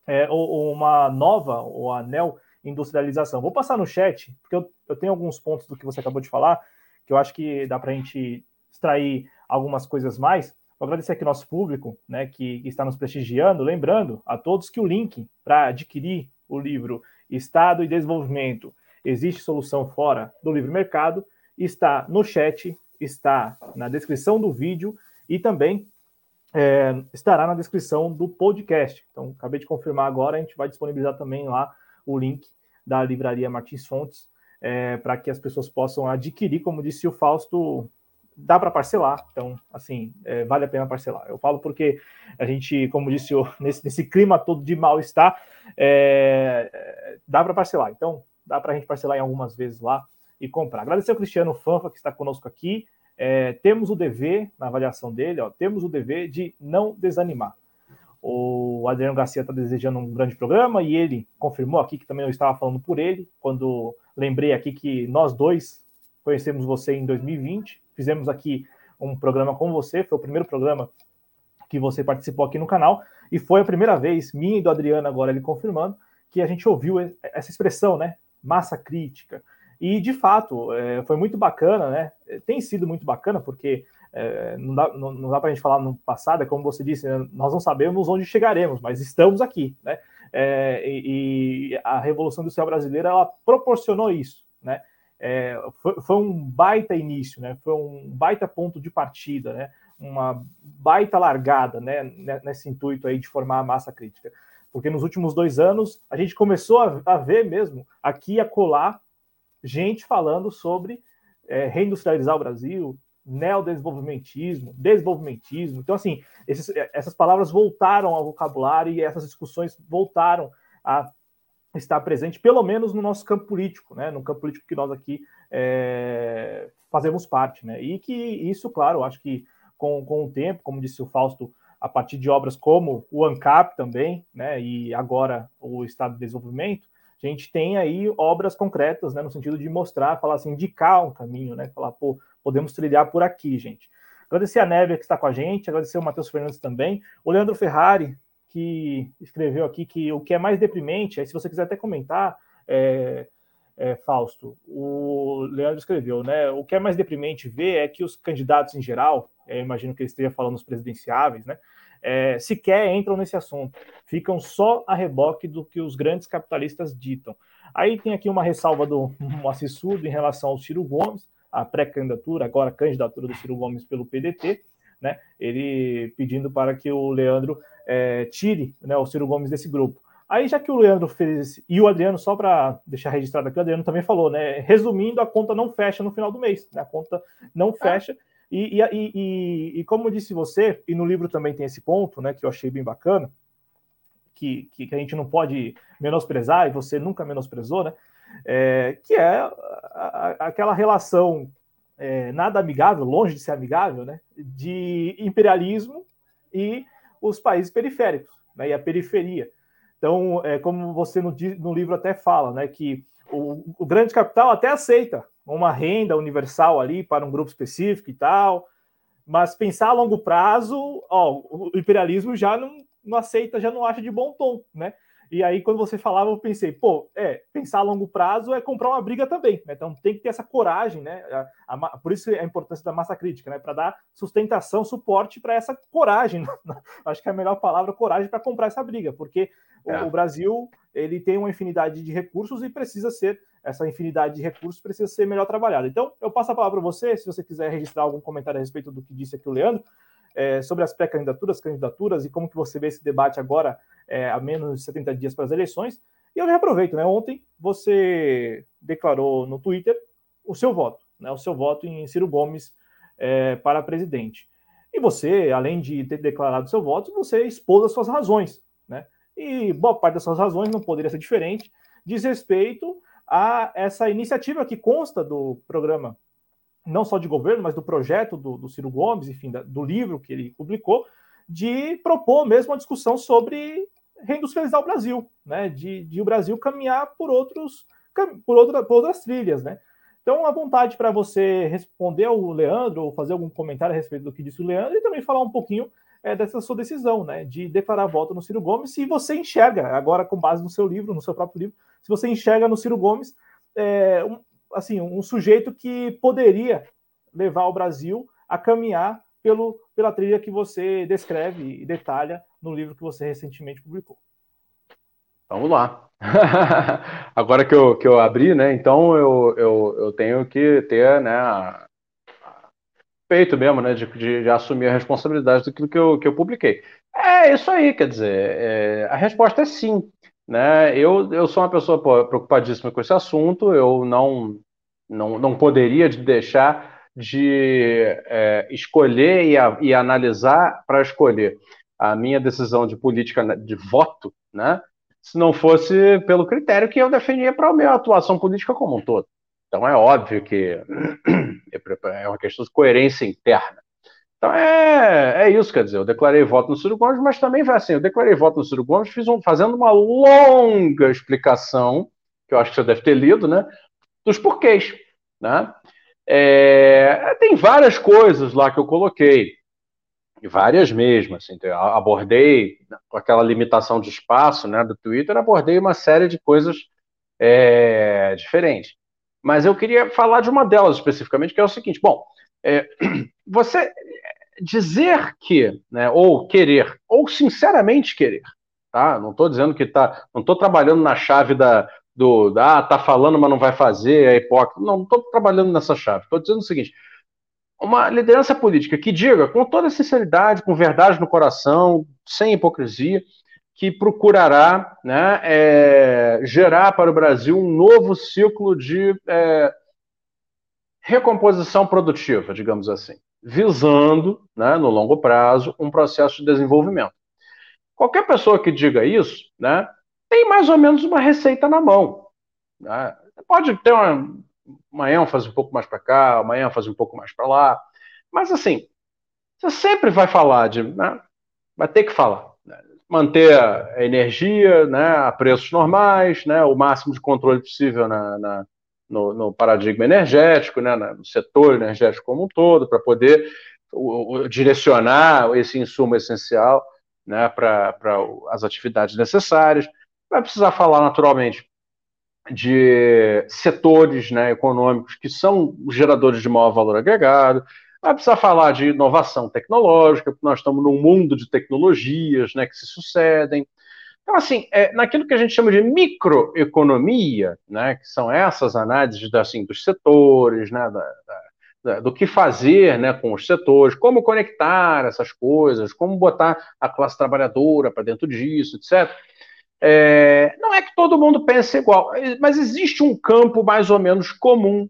é. é ou, uma nova ou anel industrialização. Vou passar no chat, porque eu, eu tenho alguns pontos do que você acabou de falar, que eu acho que dá para a gente extrair algumas coisas mais. Vou agradecer aqui nosso público, né, que, está nos prestigiando. Lembrando a todos que o link para adquirir o livro Estado e Desenvolvimento Existe Solução Fora do Livre Mercado está no chat, está na descrição do vídeo e também é, estará na descrição do podcast. Então, acabei de confirmar agora, a gente vai disponibilizar também lá o link da livraria Martins Fontes é, para que as pessoas possam adquirir, como disse o Fausto, dá para parcelar, então, assim, é, vale a pena parcelar. Eu falo porque a gente, como disse, nesse, nesse clima todo de mal-estar, é, dá para parcelar. Então, dá para a gente parcelar em algumas vezes lá e comprar. Agradecer ao Cristiano Fanfa, que está conosco aqui. É, temos o dever, na avaliação dele, ó, temos o dever de não desanimar. O Adriano Garcia está desejando um grande programa e ele confirmou aqui que também eu estava falando por ele, quando lembrei aqui que nós dois conhecemos você em 2020 fizemos aqui um programa com você, foi o primeiro programa que você participou aqui no canal, e foi a primeira vez, minha e do Adriano, agora ele confirmando, que a gente ouviu essa expressão, né? Massa crítica. E, de fato, é, foi muito bacana, né? Tem sido muito bacana, porque é, não dá, não, não dá para a gente falar no passado, é como você disse, né? nós não sabemos onde chegaremos, mas estamos aqui, né? É, e, e, a Revolução Industrial Brasileira, ela proporcionou isso, né? É, foi, foi, um baita início, né? Foi um baita ponto de partida, né? Uma baita largada, né? Nesse intuito aí de formar a massa crítica, porque nos últimos dois anos a gente começou a, a ver mesmo aqui a colar gente falando sobre é, reindustrializar o Brasil, neodesenvolvimentismo, desenvolvimentismo. Então, assim, esses, essas palavras voltaram ao vocabulário e essas discussões voltaram a está presente, pelo menos no nosso campo político, né? No campo político que nós aqui é, fazemos parte, né? E que isso, claro, acho que com, com o tempo, como disse o Fausto, a partir de obras como o ANCAP também, né? E agora o Estado de Desenvolvimento, a gente tem aí obras concretas, né? No sentido de mostrar, falar assim, indicar um caminho, né? Falar, pô, podemos trilhar por aqui, gente. Agradecer a Neve que está com a gente, agradecer o Matheus Fernandes também, o Leandro Ferrari, que escreveu aqui que o que é mais deprimente, aí se você quiser até comentar, é, é, Fausto, o Leandro escreveu, né? O que é mais deprimente ver é que os candidatos em geral, é, imagino que ele esteja falando os presidenciáveis, né? É, sequer entram nesse assunto, ficam só a reboque do que os grandes capitalistas ditam. Aí tem aqui uma ressalva do Moacir em relação ao Ciro Gomes, a pré-candidatura, agora candidatura do Ciro Gomes pelo PDT, né? Ele pedindo para que o Leandro é, tire né, o Ciro Gomes desse grupo. Aí, já que o Leandro fez, e o Adriano, só para deixar registrado aqui, o Adriano também falou, né? Resumindo, a conta não fecha no final do mês, né? A conta não ah. fecha. E, e, e, e, como disse você, e no livro também tem esse ponto, né? Que eu achei bem bacana, que, que, que a gente não pode menosprezar, e você nunca menosprezou, né? É, que é a, a, aquela relação é, nada amigável, longe de ser amigável, né? De imperialismo e os países periféricos, né? E a periferia. Então, é, como você no, no livro até fala, né, que o, o, grande capital até aceita uma renda universal ali para um grupo específico e tal, mas pensar a longo prazo, ó, o imperialismo já não, não aceita, já não acha de bom tom, né? E aí, quando você falava, eu pensei, pô, é, pensar a longo prazo é comprar uma briga também, né? Então tem que ter essa coragem, né? A, a, por isso a importância da massa crítica, né? Para dar sustentação, suporte para essa coragem. Acho que é a melhor palavra, coragem, para comprar essa briga, porque é. o, o, Brasil ele tem uma infinidade de recursos e precisa ser, essa infinidade de recursos precisa ser melhor trabalhada. Então, eu passo a palavra para você, se você quiser registrar algum comentário a respeito do que disse aqui o Leandro, é, sobre as pré-candidaturas, candidaturas e como que você vê esse debate agora é, a menos de 70 dias para as eleições. E eu já aproveito, né? Ontem você declarou no Twitter o seu voto, né? O seu voto em Ciro Gomes é, para presidente. E você, além de ter declarado seu voto, você expôs as suas razões, né? E boa parte dessas razões não poderia ser diferente, diz respeito a essa iniciativa que consta do programa, não só de governo, mas do projeto do, do Ciro Gomes, enfim, da, do livro que ele publicou, de propor mesmo uma discussão sobre reindustrializar o Brasil, né? De, de o Brasil caminhar por outros por, outra, por outras trilhas, né? Então, a vontade para você responder ao Leandro ou fazer algum comentário a respeito do que disse o Leandro e também falar um pouquinho é, dessa sua decisão, né? De declarar voto no Ciro Gomes, se você enxerga, agora com base no seu livro, no seu próprio livro, se você enxerga no Ciro Gomes é, assim, um sujeito que poderia levar o Brasil a caminhar pelo, pela trilha que você descreve e detalha no livro que você recentemente publicou. Vamos lá. Agora que eu, que eu abri, né? Então eu, eu, eu tenho que ter, né? Peito mesmo, né? De, de, de, assumir a responsabilidade daquilo que eu, que eu publiquei. É isso aí, quer dizer, é, a resposta é sim. Né? Eu, eu sou uma pessoa preocupadíssima com esse assunto, eu não, não, não poderia deixar de é, escolher e, a, e analisar para escolher a minha decisão de política de voto, né? Se não fosse pelo critério que eu defendia para a minha atuação política como um todo. Então é óbvio que é uma questão de coerência interna. Então é, é isso, quer dizer, eu declarei voto no Ciro Gomes, mas também vai assim, eu declarei voto no Ciro Gomes, fiz um, fazendo uma longa explicação, que eu acho que você deve ter lido, né? Dos porquês, né? É, tem várias coisas lá que eu coloquei, várias mesmo. Assim, abordei, com aquela limitação de espaço né, do Twitter, abordei uma série de coisas é, diferentes. Mas eu queria falar de uma delas especificamente, que é o seguinte: bom, é, você dizer que, né, ou querer, ou sinceramente querer, tá? Não estou dizendo que tá, não estou trabalhando na chave da, do ah, tá falando, mas não vai fazer, é hipócrita. Não, não estou trabalhando nessa chave. Estou dizendo o seguinte: uma liderança política que diga com toda sinceridade, com verdade no coração, sem hipocrisia, que procurará né, é, gerar para o Brasil um novo ciclo de é, recomposição produtiva, digamos assim, visando, né, no longo prazo, um processo de desenvolvimento. Qualquer pessoa que diga isso, né, tem mais ou menos uma receita na mão. Né? Pode ter uma, uma ênfase um pouco mais para cá, uma ênfase um pouco mais para lá, mas assim, você sempre vai falar de. Né? Vai ter que falar. Né? Manter a energia né, a preços normais, né, o máximo de controle possível na, na no, no, paradigma energético, né, no setor energético como um todo, para poder direcionar esse insumo essencial né, para as atividades necessárias. Vai precisar falar, naturalmente, de setores né, econômicos que são geradores de maior valor agregado, vai precisar falar de inovação tecnológica, porque nós estamos num mundo de tecnologias né, que se sucedem. Então, assim, é, naquilo que a gente chama de microeconomia, né, que são essas análises assim, dos setores, né, da, da, do que fazer né, com os setores, como conectar essas coisas, como botar a classe trabalhadora para dentro disso, etc. É, não é que todo mundo pense igual, mas existe um campo mais ou menos comum,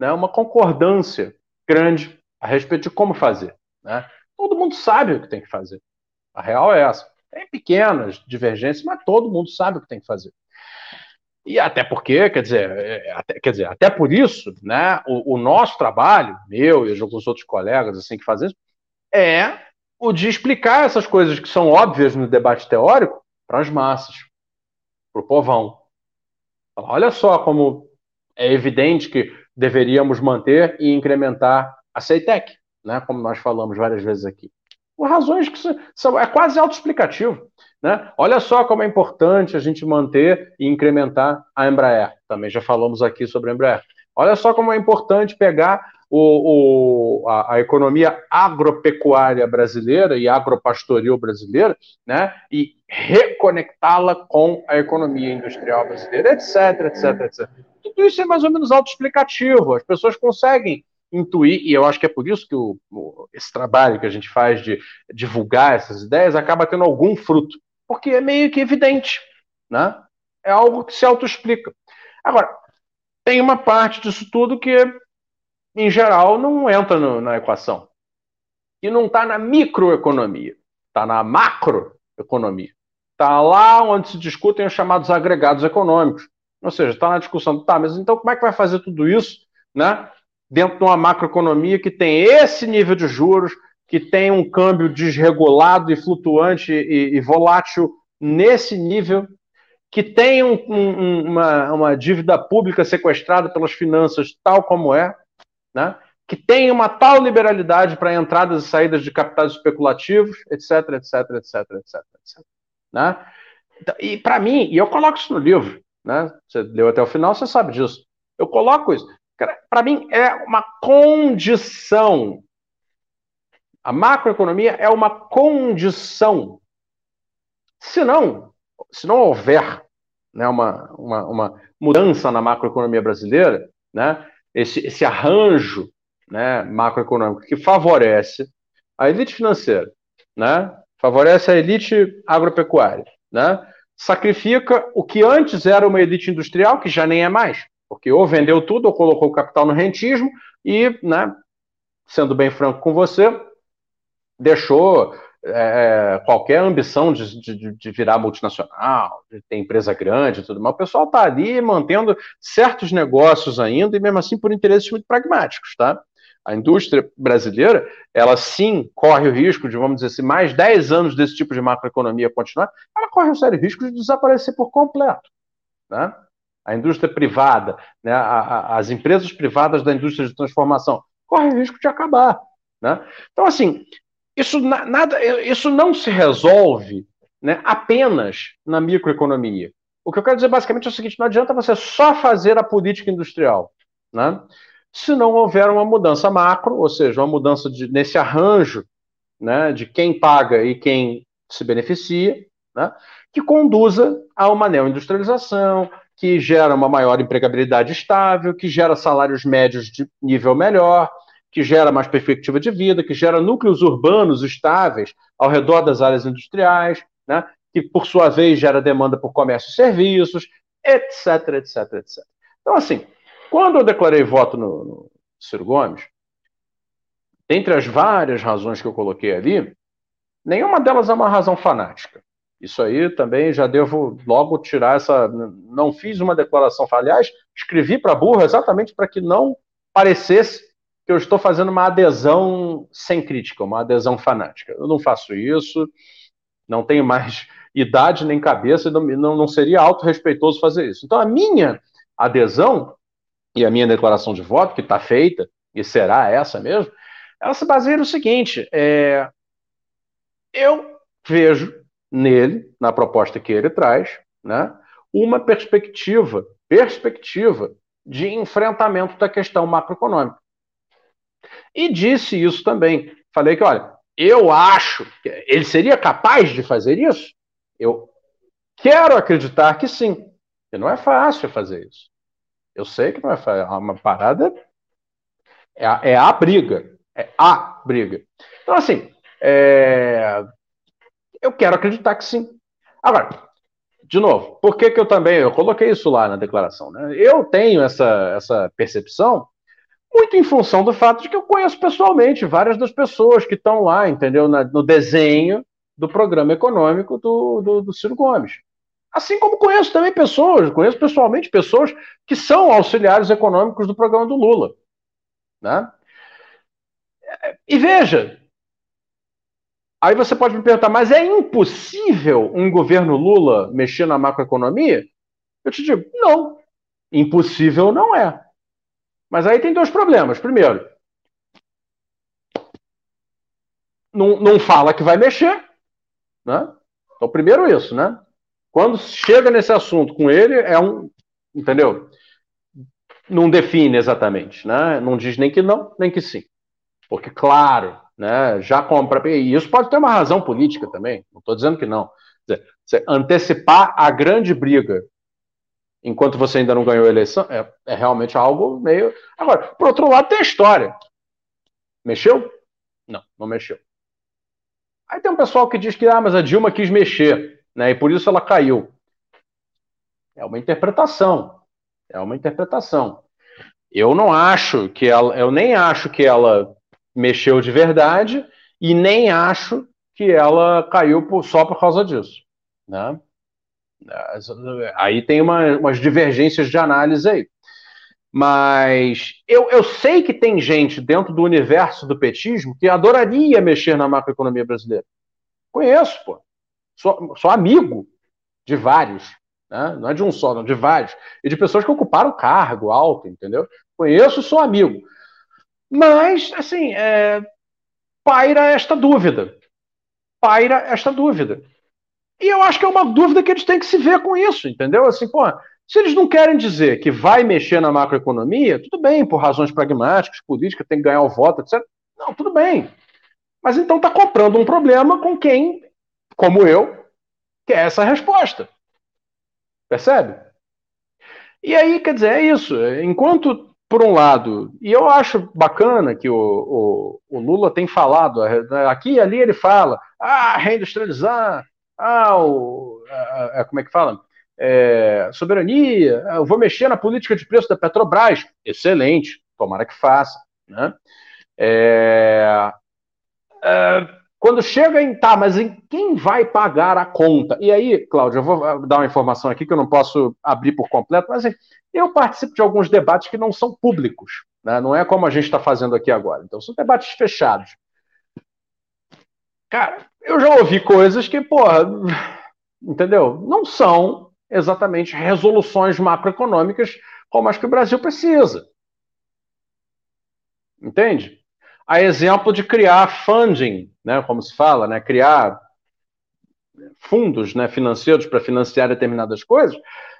né, uma concordância grande a respeito de como fazer. Né? Todo mundo sabe o que tem que fazer. A real é essa. Tem pequenas divergências, mas todo mundo sabe o que tem que fazer. E até porque, quer dizer, é, até, quer dizer, até por isso, né, o, o nosso trabalho, meu e de alguns outros colegas assim que fazem é o de explicar essas coisas que são óbvias no debate teórico para as massas, para o povão. Olha só como é evidente que deveríamos manter e incrementar a CEITEC, né, como nós falamos várias vezes aqui. Por razões que são, é quase autoexplicativo. Né? Olha só como é importante a gente manter e incrementar a Embraer. Também já falamos aqui sobre a Embraer. Olha só como é importante pegar o, o, a, a, economia agropecuária brasileira e agropastoril brasileira né, e reconectá-la com a economia industrial brasileira, etc, etc, etc. Tudo isso é mais ou menos autoexplicativo. As pessoas conseguem intuir, e eu acho que é por isso que o, esse trabalho que a gente faz de divulgar essas ideias acaba tendo algum fruto, porque é meio que evidente, né? É algo que se autoexplica. Agora, tem uma parte disso tudo que, em geral, não entra no, na equação. E não está na microeconomia, está na macroeconomia. Está lá onde se discutem os chamados agregados econômicos. Ou seja, está na discussão, tá, mas então como é que vai fazer tudo isso, né? Dentro de uma macroeconomia que tem esse nível de juros, que tem um câmbio desregulado e flutuante e, e volátil nesse nível, que tem um, um, uma, uma, dívida pública sequestrada pelas finanças tal como é, né? que tem uma tal liberalidade para entradas e saídas de capitais especulativos, etc, etc, etc, etc, etc. Né? Então, e para mim, e eu coloco isso no livro, né? você leu até o final, você sabe disso, eu coloco isso para mim, é uma condição. A macroeconomia é uma condição. Se não, se não houver né, uma, uma, uma mudança na macroeconomia brasileira, né, esse, esse arranjo né, macroeconômico que favorece a elite financeira, né, favorece a elite agropecuária, né, sacrifica o que antes era uma elite industrial, que já nem é mais porque ou vendeu tudo ou colocou o capital no rentismo e, né, sendo bem franco com você, deixou é, qualquer ambição de, de, de, virar multinacional, de ter empresa grande e tudo mais. O pessoal está ali mantendo certos negócios ainda e mesmo assim por interesses muito pragmáticos, tá? A indústria brasileira, ela sim corre o risco de, vamos dizer assim, mais 10 anos desse tipo de macroeconomia continuar, ela corre um sério risco de desaparecer por completo. Né? A indústria privada, né, a, a, as empresas privadas da indústria de transformação, correm o risco de acabar. Né? Então, assim, isso, nada, isso não se resolve né, apenas na microeconomia. O que eu quero dizer basicamente é o seguinte: não adianta você só fazer a política industrial, né, se não houver uma mudança macro, ou seja, uma mudança de, nesse arranjo né, de quem paga e quem se beneficia, né, que conduza a uma neoindustrialização, que gera uma maior empregabilidade estável, que gera salários médios de nível melhor, que gera mais perspectiva de vida, que gera núcleos urbanos estáveis ao redor das áreas industriais, né? que por sua vez gera demanda por comércio e serviços, etc, etc, etc. Então, assim, quando eu declarei voto no, no Ciro Gomes, dentre as várias razões que eu coloquei ali, nenhuma delas é uma razão fanática. Isso aí também já devo logo tirar essa. Não fiz uma declaração. Aliás, escrevi para a burra exatamente para que não parecesse que eu estou fazendo uma adesão sem crítica, uma adesão fanática. Eu não faço isso, não tenho mais idade nem cabeça, não, não, seria autorrespeitoso fazer isso. Então, a minha adesão e a minha declaração de voto, que está feita, e será essa mesmo, ela se baseia no seguinte: é, eu vejo nele, na proposta que ele traz, né, uma perspectiva, perspectiva de enfrentamento da questão macroeconômica. E disse isso também. Falei que, olha, eu acho que ele seria capaz de fazer isso? Eu quero acreditar que sim. E não é fácil fazer isso. Eu sei que não é fácil. É uma parada. É a, é a briga. É a briga. Então, assim, é... eu quero acreditar que sim. Agora, de novo, por que, que eu também. Eu coloquei isso lá na declaração. Né? Eu tenho essa, essa percepção muito em função do fato de que eu conheço pessoalmente várias das pessoas que estão lá, entendeu? Na, no desenho do programa econômico do, do, do Ciro Gomes. Assim como conheço também pessoas, conheço pessoalmente pessoas que são auxiliares econômicos do programa do Lula. Né? E veja, aí você pode me perguntar, mas é impossível um governo Lula mexer na macroeconomia? Eu te digo, não. Impossível não é. Mas aí tem dois problemas. Primeiro, não, não fala que vai mexer. Né? Então, primeiro isso, né? Quando chega nesse assunto com ele, é um. Entendeu? Não define exatamente, né? Não diz nem que não, nem que sim. Porque, claro, né, já compra. E isso pode ter uma razão política também, não estou dizendo que não. Dizer, antecipar a grande briga enquanto você ainda não ganhou a eleição, é, é realmente algo meio. Agora, por outro lado, tem a história. Mexeu? Não, não mexeu. Aí tem um pessoal que diz que ah, mas a Dilma quis mexer, né? E por isso ela caiu. É uma interpretação. É uma interpretação. Eu não acho que ela, eu nem acho que ela mexeu de verdade e nem acho que ela caiu por, só por causa disso, né? Aí tem uma, umas divergências de análise aí. Mas eu, eu sei que tem gente dentro do universo do petismo que adoraria mexer na macroeconomia brasileira. Conheço, pô. Sou, sou amigo de vários. Né? Não é de um só, não, de vários. E de pessoas que ocuparam cargo alto, entendeu? Conheço, sou amigo. Mas, assim, é, paira esta dúvida. Paira esta dúvida. E eu acho que é uma dúvida que eles têm que se ver com isso, entendeu? Assim, pô, se eles não querem dizer que vai mexer na macroeconomia, tudo bem, por razões pragmáticas, políticas, tem que ganhar o voto, etc. Não, tudo bem. Mas então está comprando um problema com quem, como eu, quer essa resposta. Percebe? E aí, quer dizer, é isso. Enquanto, por um lado, e eu acho bacana que o, o, o Lula tem falado, aqui e ali ele fala, ah, reindustrializar, ah, o, a, a, como é que fala? É, soberania, eu vou mexer na política de preço da Petrobras. Excelente, tomara que faça. Né? É, é, quando chega em, tá, mas em quem vai pagar a conta? E aí, Cláudio, eu vou dar uma informação aqui que eu não posso abrir por completo, mas assim, eu participo de alguns debates que não são públicos, né? não é como a gente está fazendo aqui agora. Então, são debates fechados. Cara, eu já ouvi coisas que, porra, entendeu? Não são exatamente resoluções macroeconômicas como as que o Brasil precisa. Entende? A exemplo de criar funding, né, como se fala, né, criar fundos né, financeiros para financiar determinadas coisas,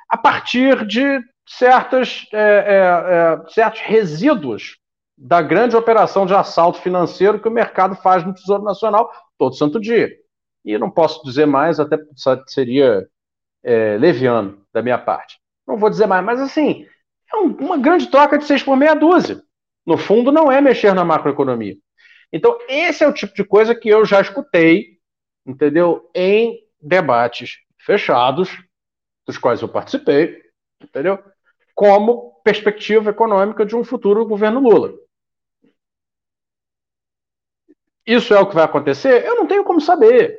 a partir de certas, é, é, é, certos resíduos da grande operação de assalto financeiro que o mercado faz no Tesouro Nacional todo santo dia. E não posso dizer mais, até seria é, leviano da minha parte. Não vou dizer mais, mas assim, é um, uma grande troca de seis por meia dúzia. No fundo, não é mexer na macroeconomia. Então, esse é o tipo de coisa que eu já escutei, entendeu? Em debates fechados, dos quais eu participei, entendeu? Como perspectiva econômica de um futuro governo Lula. Isso é o que vai acontecer? Eu não tenho como saber.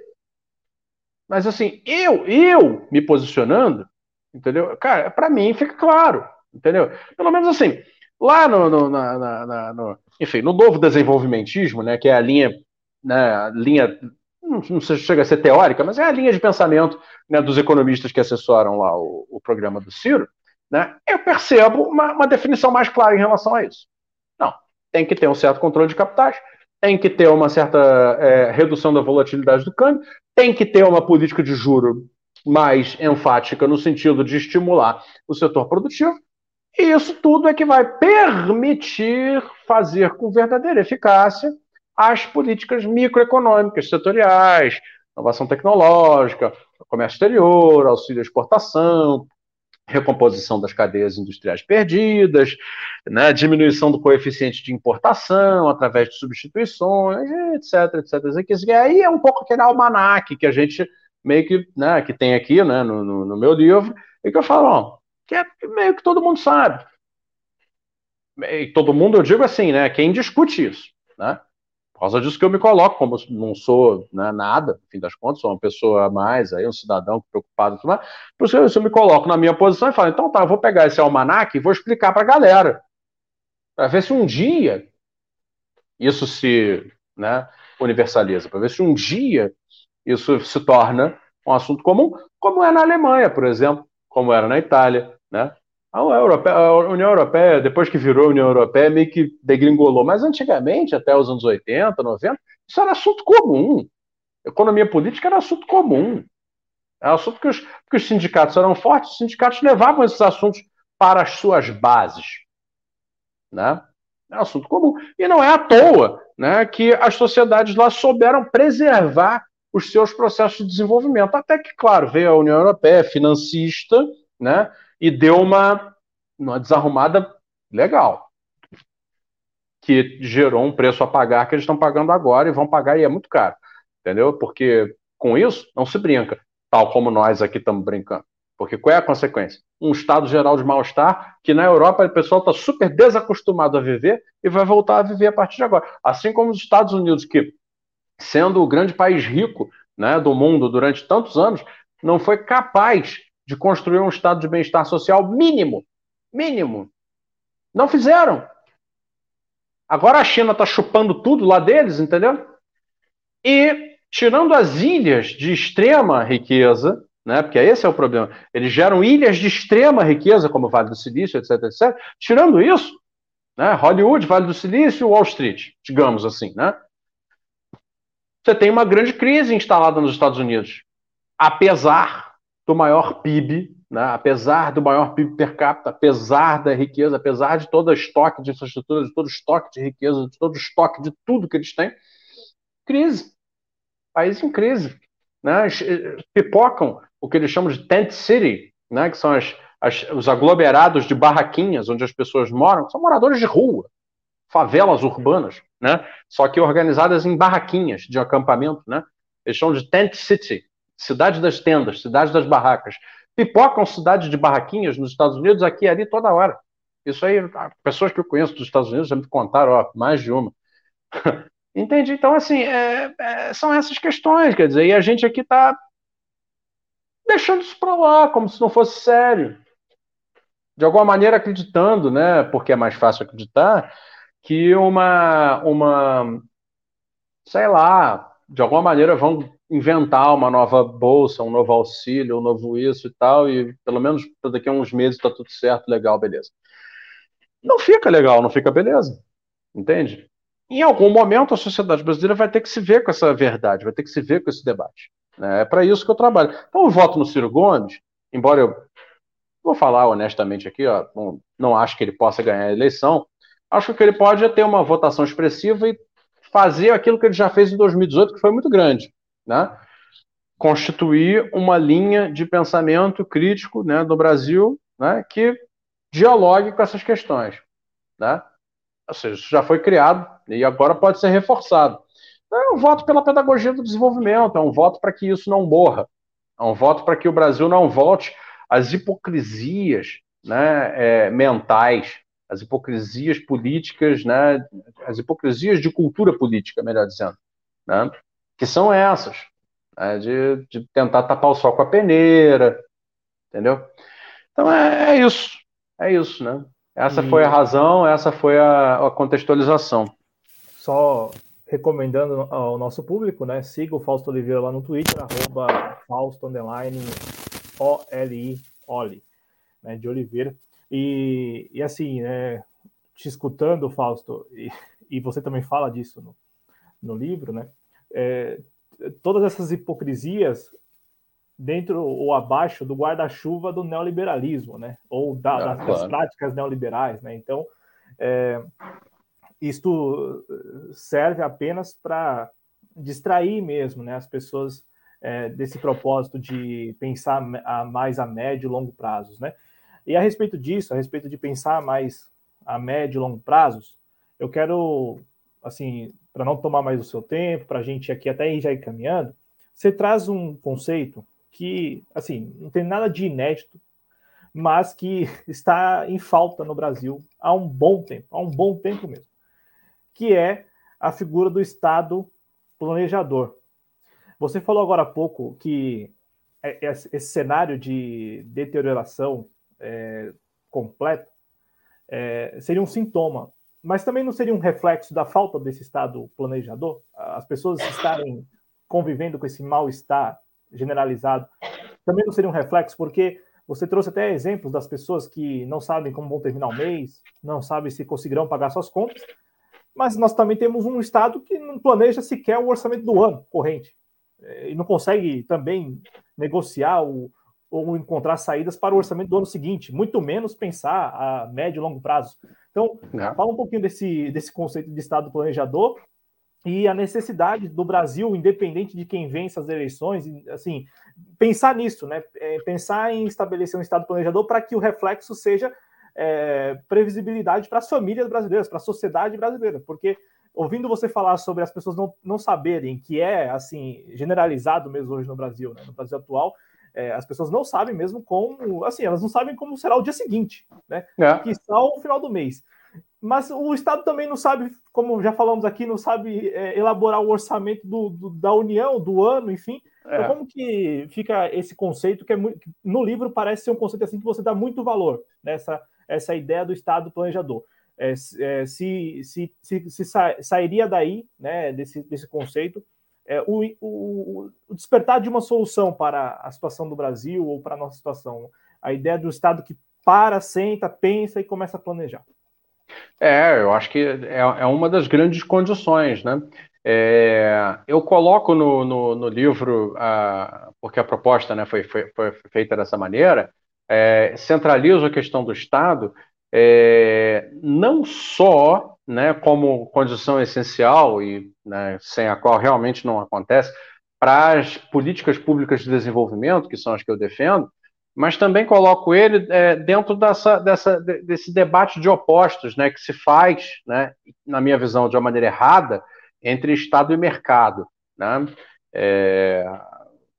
Mas assim, eu, eu me posicionando, entendeu? Cara, para mim fica claro, entendeu? Pelo menos assim, lá no, no, na, na, no, enfim, no novo desenvolvimentismo, né, que é a linha, né, linha, não sei se chega a ser teórica, mas é a linha de pensamento né, dos economistas que assessoram lá o, o programa do Ciro, né, eu percebo uma, uma definição mais clara em relação a isso. Não, tem que ter um certo controle de capitais, tem que ter uma certa é, redução da volatilidade do câmbio, tem que ter uma política de juro mais enfática no sentido de estimular o setor produtivo, e isso tudo é que vai permitir fazer com verdadeira eficácia as políticas microeconômicas, setoriais, inovação tecnológica, comércio exterior, auxílio à exportação, recomposição das cadeias industriais perdidas, né, diminuição do coeficiente de importação através de substituições, etc, etc. etc. Aí é um pouco aquele almanaque que a gente meio que, né, que tem aqui né, no, no, no meu livro, e que eu falo, ó, que é meio que todo mundo sabe. E todo mundo, eu digo assim, né, quem discute isso, né? Por causa disso que eu me coloco, como não sou né, nada, no fim das contas, sou uma pessoa a mais, aí, um cidadão preocupado com mais, por isso eu me coloco na minha posição e falo, então tá, eu vou pegar esse almanac e vou explicar para a galera, para ver se um dia isso se né, universaliza, para ver se um dia isso se torna um assunto comum, como é na Alemanha, por exemplo, como era na Itália, né? A, União Europeia, depois que virou União Europeia, meio que degringolou. Mas antigamente, até os anos 80, 90, isso era assunto comum. Economia política era assunto comum. Era assunto que os, que os sindicatos eram fortes, os sindicatos levavam esses assuntos para as suas bases. Né? Um assunto comum. E não é à toa né, que as sociedades lá souberam preservar os seus processos de desenvolvimento. Até que, claro, veio a União Europeia, financista, né? E deu uma, uma desarrumada legal, que gerou um preço a pagar que eles estão pagando agora e vão pagar e é muito caro, entendeu? Porque com isso não se brinca, tal como nós aqui estamos brincando. Porque qual é a consequência? Um estado geral de mal-estar que na Europa o pessoal está super desacostumado a viver e vai voltar a viver a partir de agora. Assim como os Estados Unidos, que sendo o grande país rico né, do mundo durante tantos anos, não foi capaz de construir um estado de bem-estar social mínimo. Mínimo. Não fizeram. Agora a China está chupando tudo lá deles, entendeu? E tirando as ilhas de extrema riqueza, né, porque esse é o problema, eles geram ilhas de extrema riqueza, como Vale do Silício, etc, etc. Tirando isso, né, Hollywood, Vale do Silício, Wall Street, digamos assim, né? Você tem uma grande crise instalada nos Estados Unidos, apesar do maior PIB, né? apesar do maior PIB per capita, apesar da riqueza, apesar de todo o estoque de infraestrutura, de todo o estoque de riqueza, de todo o estoque de tudo que eles têm, crise. País em crise. Né? Pipocam o que eles chamam de tent city, né? que são as, as, os aglomerados de barraquinhas onde as pessoas moram, são moradores de rua, favelas urbanas, né? só que organizadas em barraquinhas de acampamento. Né? Eles chamam de tent city, cidade das tendas, cidade das barracas. Pipocam cidades de barraquinhas nos Estados Unidos, aqui e ali, toda hora. Isso aí, pessoas que eu conheço dos Estados Unidos já me contaram, ó, mais de uma. Entende? Então, assim, é, é, são essas questões, quer dizer, e a gente aqui está deixando isso para lá, como se não fosse sério. De alguma maneira acreditando, né, porque é mais fácil acreditar, que uma, uma sei lá, de alguma maneira vão inventar uma nova bolsa, um novo auxílio, um novo isso e tal, e pelo menos daqui a uns meses está tudo certo, legal, beleza. Não fica legal, não fica beleza. Entende? Em algum momento a sociedade brasileira vai ter que se ver com essa verdade, vai ter que se ver com esse debate. Né? É para isso que eu trabalho. Então eu voto no Ciro Gomes, embora eu vou falar honestamente aqui, ó, não, não acho que ele possa ganhar a eleição, acho que ele pode é ter uma votação expressiva e fazer aquilo que ele já fez em 2018, que foi muito grande né? constituir uma linha de pensamento crítico né, do Brasil né, que dialogue com essas questões. Né? Ou seja, isso já foi criado e agora pode ser reforçado. Então, é um voto pela pedagogia do desenvolvimento, é um voto para que isso não morra, é um voto para que o Brasil não volte às hipocrisias né, é, mentais, as hipocrisias políticas, né, as hipocrisias de cultura política, melhor dizendo, né, que são essas, né, de, de, tentar tapar o sol com a peneira, entendeu? Então é, é isso, é isso, né? Essa e... foi a razão, essa foi a, a, contextualização. Só recomendando ao nosso público, né? Siga o Fausto Oliveira lá no Twitter, arroba Fausto underline O-L-I, Oli, né, de Oliveira. E, e assim, né, te escutando, Fausto, e, e você também fala disso no, no livro, né? É, todas essas hipocrisias dentro ou abaixo do guarda-chuva do neoliberalismo, né? Ou da, ah, das, claro. práticas neoliberais, né? Então, é, isto serve apenas para distrair mesmo, né? As pessoas é, desse propósito de pensar a mais a médio e longo prazos, né? E a respeito disso, a respeito de pensar mais a médio e longo prazos, eu quero, assim, para não tomar mais o seu tempo, para a gente aqui até já ir caminhando, você traz um conceito que, assim, não tem nada de inédito, mas que está em falta no Brasil há um bom tempo, há um bom tempo mesmo, que é a figura do Estado planejador. Você falou agora há pouco que é, é, esse cenário de deterioração é, completa é, seria um sintoma, mas também não seria um reflexo da falta desse Estado planejador? As pessoas estarem convivendo com esse mal-estar generalizado também não seria um reflexo, porque você trouxe até exemplos das pessoas que não sabem como vão terminar o mês, não sabem se conseguirão pagar suas contas, mas nós também temos um Estado que não planeja sequer o orçamento do ano corrente é, e não consegue também negociar o, ou encontrar saídas para o orçamento do ano seguinte, muito menos pensar a médio e longo prazo. Então, é. fala um pouquinho desse, desse conceito de Estado planejador e a necessidade do Brasil, independente de quem vence as eleições, assim, pensar nisso, né? É, pensar em estabelecer um Estado planejador para que o reflexo seja é, previsibilidade para as famílias brasileiras, para a sociedade brasileira, porque ouvindo você falar sobre as pessoas não, não saberem que é assim generalizado mesmo hoje no Brasil, né? no Brasil atual, é, as pessoas não sabem mesmo como, assim, elas não sabem como será o dia seguinte, né? É. Que está o final do mês. Mas o Estado também não sabe, como já falamos aqui, não sabe é, elaborar o orçamento do, do, da União, do ano, enfim. É. Então, como que fica esse conceito que é muito, no livro parece ser um conceito assim que você dá muito valor nessa essa ideia do Estado planejador. É, é, se, se, se, se sa, sairia daí, né, desse, desse conceito, é, o, o, o, despertar de uma solução para a situação do Brasil ou para a nossa situação. A ideia do Estado que para, senta, pensa e começa a planejar. É, eu acho que é, é uma das grandes condições, né? É, eu coloco no, no, no livro, porque a proposta né, foi, foi, foi feita dessa maneira, é, centralizo a questão do Estado é, não só né, como condição essencial e né, sem a qual realmente não acontece para as políticas públicas de desenvolvimento, que são as que eu defendo, mas também coloco ele é, dentro dessa, dessa, desse debate de opostos né, que se faz, né, na minha visão, de uma maneira errada, entre Estado e mercado. Né? É,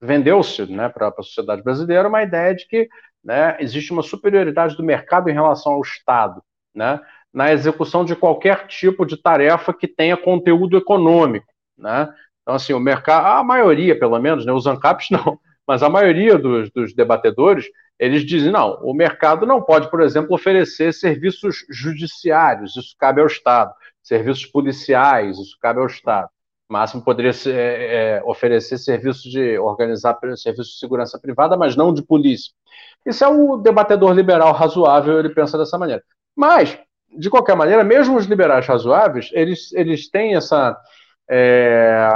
Vendeu-se né, para a sociedade brasileira uma ideia de que né, existe uma superioridade do mercado em relação ao Estado, né, na execução de qualquer tipo de tarefa que tenha conteúdo econômico. Né? Então, assim, o mercado, a maioria, pelo menos, né, os ANCAPs não, mas a maioria dos, dos debatedores, eles dizem, não, o mercado não pode, por exemplo, oferecer serviços judiciários, isso cabe ao Estado, serviços policiais, isso cabe ao Estado. O máximo poderia ser, é, é, oferecer serviços de organizar serviços de segurança privada, mas não de polícia. Isso é um debatedor liberal razoável, ele pensa dessa maneira. Mas, de qualquer maneira, mesmo os liberais razoáveis, eles, eles têm essa, é,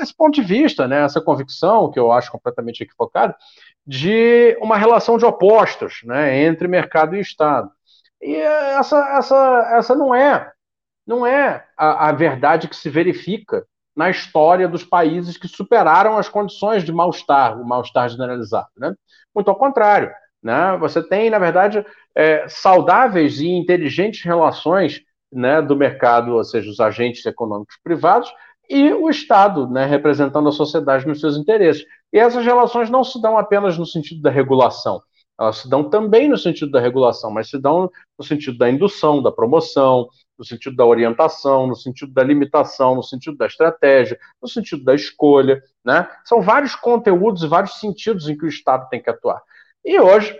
esse ponto de vista, né, essa convicção, que eu acho completamente equivocada, de uma relação de opostos né, entre mercado e Estado. E essa, essa, essa não é, não é a, a verdade que se verifica na história dos países que superaram as condições de mal-estar, o mal-estar generalizado. Né? Muito ao contrário. Né? Você tem, na verdade, é, saudáveis e inteligentes relações né, do mercado, ou seja, os agentes econômicos privados, e o Estado, né, representando a sociedade nos seus interesses. E essas relações não se dão apenas no sentido da regulação, elas se dão também no sentido da regulação, mas se dão no sentido da indução, da promoção, no sentido da orientação, no sentido da limitação, no sentido da estratégia, no sentido da escolha. Né? São vários conteúdos e vários sentidos em que o Estado tem que atuar. E hoje,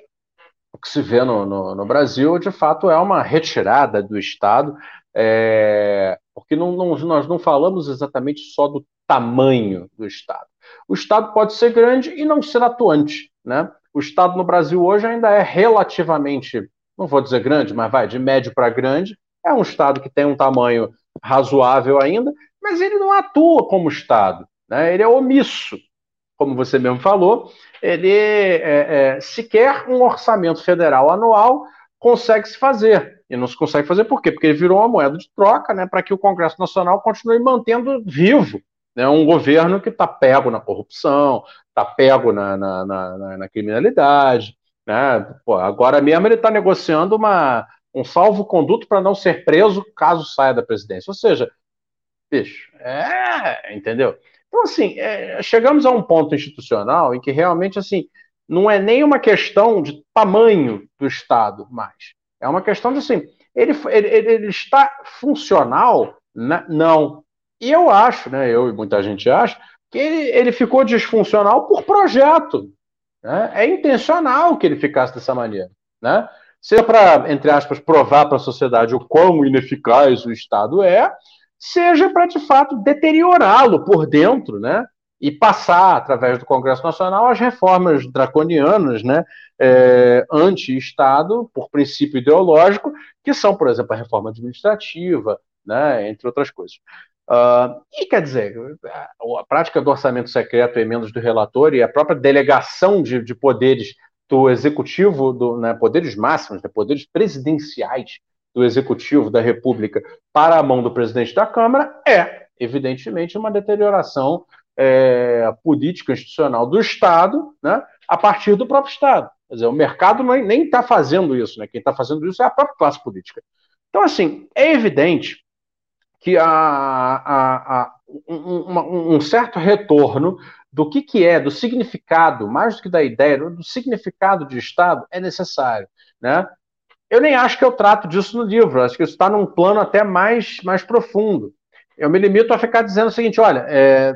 o que se vê no, no, no Brasil, de fato, é uma retirada do Estado, é, porque não, não, nós não falamos exatamente só do tamanho do Estado. O Estado pode ser grande e não ser atuante. Né? O Estado no Brasil hoje ainda é relativamente, não vou dizer grande, mas vai de médio para grande, é um Estado que tem um tamanho razoável ainda, mas ele não atua como Estado, né? ele é omisso. Como você mesmo falou, ele é, é, sequer um orçamento federal anual consegue se fazer. E não se consegue fazer por quê? Porque ele virou uma moeda de troca né, para que o Congresso Nacional continue mantendo vivo né, um governo que está pego na corrupção, está pego na, na, na, na criminalidade. Né? Pô, agora mesmo ele está negociando uma, um salvo-conduto para não ser preso caso saia da presidência. Ou seja, bicho, é, entendeu? Então, assim, é, chegamos a um ponto institucional em que realmente, assim, não é nem uma questão de tamanho do Estado mais. É uma questão de, assim, ele, ele, ele está funcional? Né? Não. E eu acho, né, eu e muita gente acha, que ele, ele ficou disfuncional por projeto. Né? É intencional que ele ficasse dessa maneira. Né? Seja para, entre aspas, provar para a sociedade o quão ineficaz o Estado é, seja para, de fato, deteriorá-lo por dentro, né? E passar, através do Congresso Nacional, as reformas draconianas, né? É, anti-Estado, por princípio ideológico, que são, por exemplo, a reforma administrativa, né? Entre outras coisas. Uh, e quer dizer, a prática do orçamento secreto, emendas do relator e a própria delegação de, de poderes do executivo, do, né, poderes máximos, né, poderes presidenciais do executivo da República para a mão do presidente da Câmara é, evidentemente, uma deterioração é, política institucional do Estado, né, a partir do próprio Estado. Quer dizer, o mercado nem está fazendo isso, né? Quem está fazendo isso é a própria classe política. Então, assim, é evidente que há, há, há um, um, certo retorno do que, que é, do significado, mais do que da ideia, do significado de Estado é necessário. Né? Eu nem acho que eu trato disso no livro, acho que isso está num plano até mais, mais profundo. Eu me limito a ficar dizendo o seguinte: olha, é,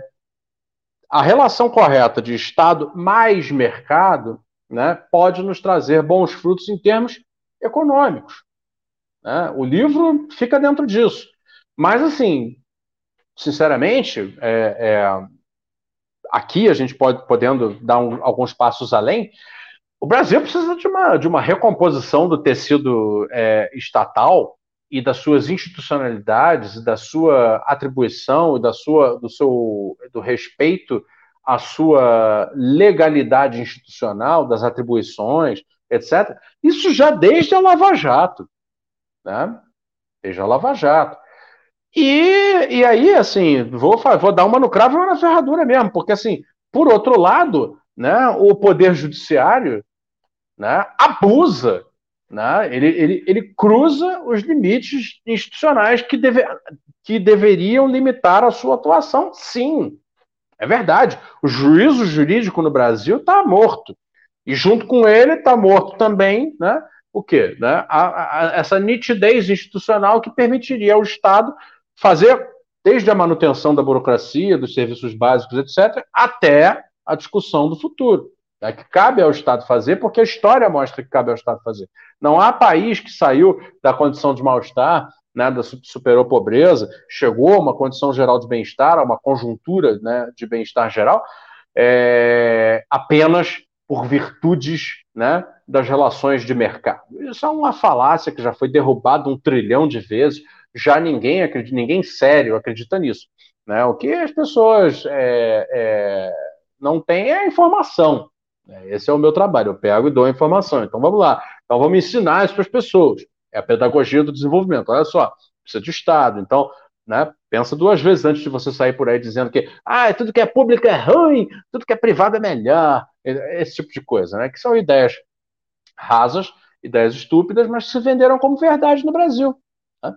a relação correta de Estado mais mercado né, pode nos trazer bons frutos em termos econômicos. Né? O livro fica dentro disso. Mas, assim, sinceramente, é, é, aqui a gente pode podendo dar um, alguns passos além, o Brasil precisa de uma, de uma recomposição do tecido é, estatal e das suas institucionalidades, da sua atribuição da sua, do seu do respeito à sua legalidade institucional, das atribuições, etc. Isso já desde a Lava Jato, né? Desde a Lava Jato. E, e aí, assim, vou, vou dar uma no cravo e uma na ferradura mesmo, porque, assim, por outro lado, né, o Poder Judiciário né, abusa, né, ele, ele, ele cruza os limites institucionais que, deve, que deveriam limitar a sua atuação, sim. É verdade. O juízo jurídico no Brasil está morto. E junto com ele está morto também né, o quê? Né, a, a, essa nitidez institucional que permitiria ao Estado fazer desde a manutenção da burocracia, dos serviços básicos, etc., até a discussão do futuro. Né, que cabe ao Estado fazer, porque a história mostra que cabe ao Estado fazer. Não há país que saiu da condição de mal-estar, né, da, superou a pobreza, chegou a uma condição geral de bem-estar, a uma conjuntura né, de bem-estar geral, é, apenas por virtudes né, das relações de mercado. Isso é uma falácia que já foi derrubada um trilhão de vezes já ninguém acredita, ninguém sério acredita nisso. Né? O que as pessoas é, é, não têm é a informação. Né? Esse é o meu trabalho, eu pego e dou a informação. Então vamos lá. Então vamos ensinar isso para as pessoas. É a pedagogia do desenvolvimento. Olha só, precisa de Estado. Então, né, pensa duas vezes antes de você sair por aí dizendo que ah, tudo que é público é ruim, tudo que é privado é melhor. Esse tipo de coisa, né? Que são ideias rasas, ideias estúpidas, mas se venderam como verdade no Brasil. Né?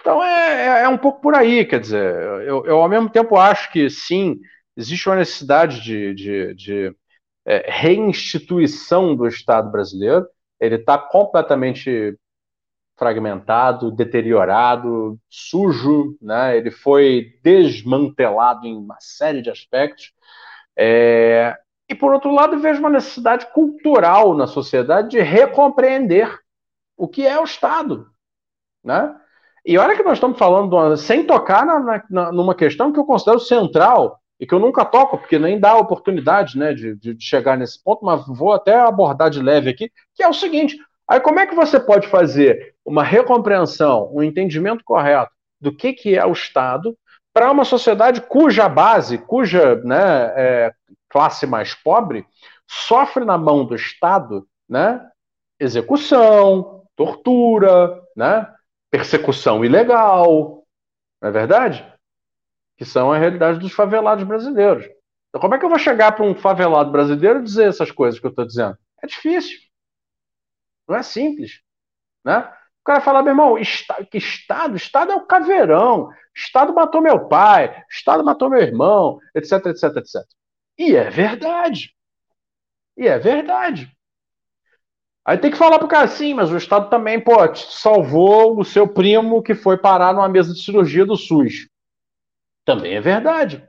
Então é, é, é, um pouco por aí, quer dizer, eu, eu, ao mesmo tempo acho que sim, existe uma necessidade de, de, de é, reinstituição do Estado brasileiro, ele está completamente fragmentado, deteriorado, sujo, né? ele foi desmantelado em uma série de aspectos. É... E, por outro lado, vejo uma necessidade cultural na sociedade de recompreender o que é o Estado. Né? E olha que nós estamos falando sem tocar na, na, numa questão que eu considero central e que eu nunca toco, porque nem dá oportunidade né, de, de chegar nesse ponto, mas vou até abordar de leve aqui, que é o seguinte: aí como é que você pode fazer uma recompreensão, um entendimento correto do que, que é o Estado, para uma sociedade cuja base, cuja né, é, classe mais pobre, sofre na mão do Estado né, execução, tortura, né, persecução ilegal, não é verdade? Que são a realidade dos favelados brasileiros. Então, como é que eu vou chegar para um favelado brasileiro e dizer essas coisas que eu estou dizendo? É difícil. Não é simples. Né? O cara fala, meu irmão, que Estado? Estado é o caveirão. Estado matou meu pai. Estado matou meu irmão, etc, etc, etc. E é verdade. E é verdade. Aí tem que falar pro cara, sim, mas o Estado também, pô, salvou o seu primo que foi parar numa mesa de cirurgia do SUS. Também é verdade.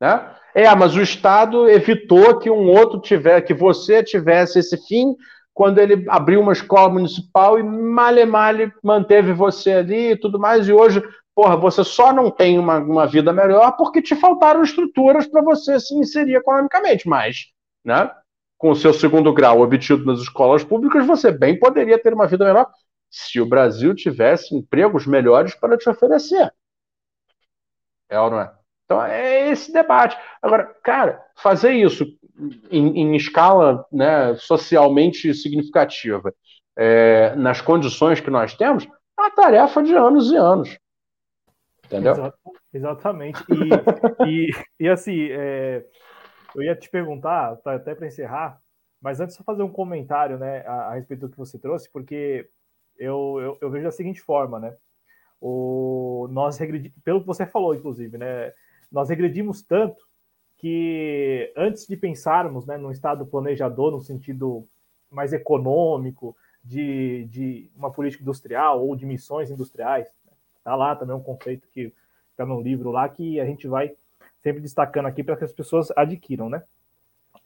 Né? É, mas o Estado evitou que um outro tivesse, que você tivesse esse fim quando ele abriu uma escola municipal e male male manteve você ali e tudo mais, e hoje, porra, você só não tem uma, uma vida melhor porque te faltaram estruturas para você se inserir economicamente, mas, né, com o seu segundo grau obtido nas escolas públicas, você bem poderia ter uma vida melhor se o Brasil tivesse empregos melhores para te oferecer. É ou não é? Então é esse debate. Agora, cara, fazer isso em, em escala né, socialmente significativa, é, nas condições que nós temos, é uma tarefa de anos e anos. Entendeu? Exatamente. E, e, e assim, é, eu ia te perguntar, tá, até para encerrar, mas antes só fazer um comentário né, a, a respeito do que você trouxe, porque eu, eu, eu, vejo da seguinte forma, né? O, nós regredi, pelo que você falou, inclusive, né? Nós regredimos tanto que antes de pensarmos né, num Estado planejador no sentido mais econômico, de, de uma política industrial ou de missões industriais, está né, lá também um conceito que está no livro lá que a gente vai sempre destacando aqui para que as pessoas adquiram, né?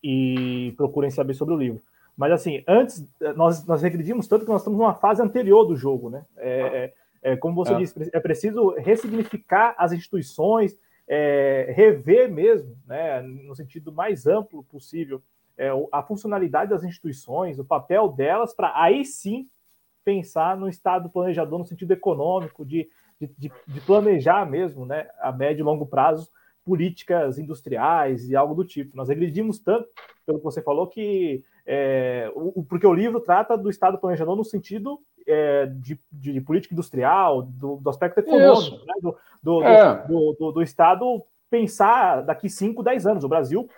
E procurem saber sobre o livro. Mas assim, antes nós, nós regredimos tanto que nós estamos numa fase anterior do jogo, né? É, é, é como você é. disse, é preciso ressignificar as instituições, é, rever mesmo, né, no sentido mais amplo possível, é, a funcionalidade das instituições, o papel delas, para aí sim pensar no estado planejador no sentido econômico, de, de, de, planejar mesmo, né, a médio e longo prazo, políticas industriais e algo do tipo. Nós regredimos tanto, pelo que você falou, que é, o, porque o livro trata do estado planejador no sentido é, de, de, política industrial, do, do aspecto econômico, né? do, do, é. do, do, Estado pensar daqui 5, 10 anos. O Brasil,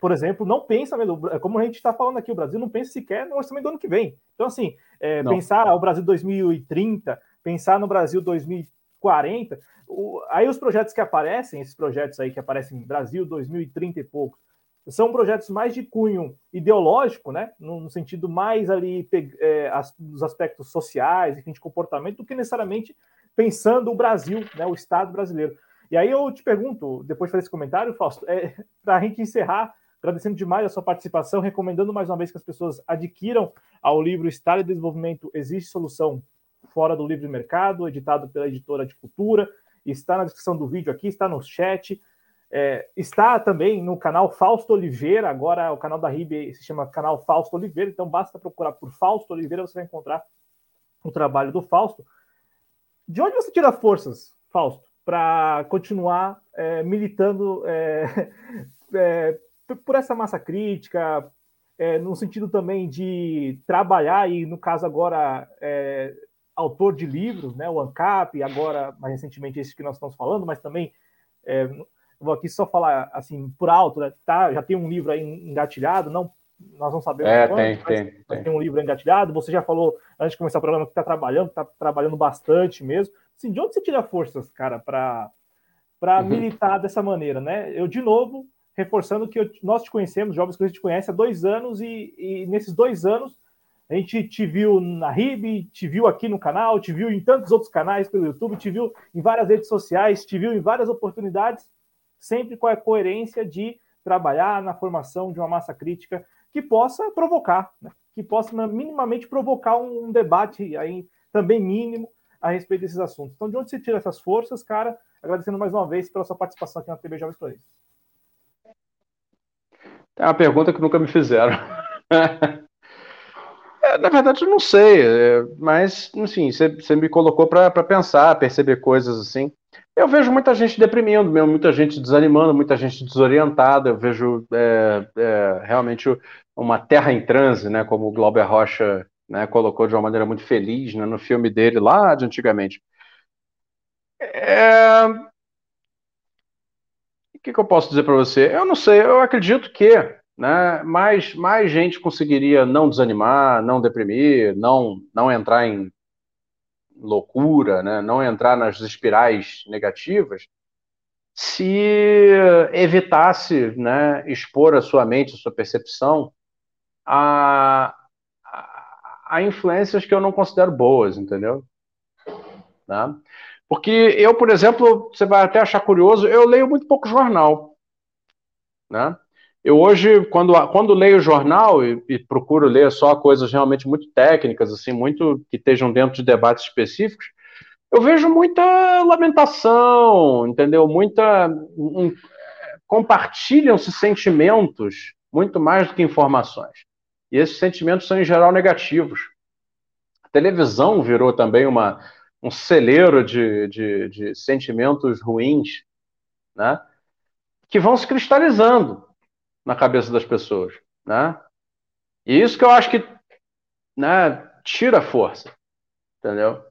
por exemplo, não pensa, como a gente está falando aqui, o Brasil não pensa sequer no orçamento do ano que vem. Então, assim, é, pensar o Brasil 2030, pensar no Brasil 2040, o, aí os projetos que aparecem, esses projetos aí que aparecem em Brasil 2030 e poucos, são projetos mais de cunho ideológico, né, no sentido mais ali é, as, dos aspectos sociais, enfim, de comportamento, do que necessariamente pensando o Brasil, né, o Estado brasileiro. E aí eu te pergunto, depois de fazer esse comentário, Fausto, é, para a gente encerrar, agradecendo demais a sua participação, recomendando mais uma vez que as pessoas adquiram ao livro Estado e Desenvolvimento Existe Solução Fora do Livre Mercado, editado pela editora de Cultura, está na descrição do vídeo aqui, está no chat. É, está também no canal Fausto Oliveira, agora o canal da RIB se chama canal Fausto Oliveira, então basta procurar por Fausto Oliveira, você vai encontrar o trabalho do Fausto. De onde você tira forças, Fausto, para continuar é, militando é, é, por essa massa crítica, é, no sentido também de trabalhar, e no caso agora, é, autor de livros, né, o ANCAP, agora, mais recentemente, esse que nós estamos falando, mas também vou aqui só falar assim por alto, né? tá, já tem um livro aí engatilhado, não nós não sabemos é, quando, tem, tem, tem. tem um livro engatilhado. Você já falou antes de começar o programa que está trabalhando, está trabalhando bastante mesmo. Assim, de onde você tira forças, cara, para para uhum. militar dessa maneira, né? Eu de novo reforçando que eu, nós te conhecemos, jovens que a gente conhece há dois anos e, e nesses dois anos a gente te viu na RIB, te viu aqui no canal, te viu em tantos outros canais pelo YouTube, te viu em várias redes sociais, te viu em várias oportunidades sempre com a coerência de trabalhar na formação de uma massa crítica que possa provocar, né? que possa minimamente provocar um debate aí também mínimo a respeito desses assuntos. Então, de onde você tira essas forças, cara? Agradecendo mais uma vez pela sua participação aqui na TV Jovens Planistas. É uma pergunta que nunca me fizeram. É, na verdade, eu não sei, é, mas, enfim, você me colocou para pensar, perceber coisas assim. Eu vejo muita gente deprimindo mesmo, muita gente desanimando, muita gente desorientada. Eu vejo é, é, realmente uma terra em transe, né, como o Glauber Rocha né, colocou de uma maneira muito feliz né, no filme dele lá de antigamente. É... O que, que eu posso dizer para você? Eu não sei, eu acredito que né, mais, mais gente conseguiria não desanimar, não deprimir, não, não entrar em loucura, né, não entrar nas espirais negativas, se evitasse né, expor a sua mente, a sua percepção a, a, influências que eu não considero boas, entendeu? Né? Porque eu, por exemplo, você vai até achar curioso, eu leio muito pouco jornal. Né? Eu hoje, quando, quando leio jornal e, e, procuro ler só coisas realmente muito técnicas, assim, muito que estejam dentro de debates específicos, eu vejo muita lamentação, entendeu? Muita. Um, Compartilham-se sentimentos muito mais do que informações. E esses sentimentos são, em geral, negativos. A televisão virou também uma, um celeiro de, de, de sentimentos ruins, né? que vão se cristalizando na cabeça das pessoas. Né? E isso que eu acho que né, tira força, entendeu?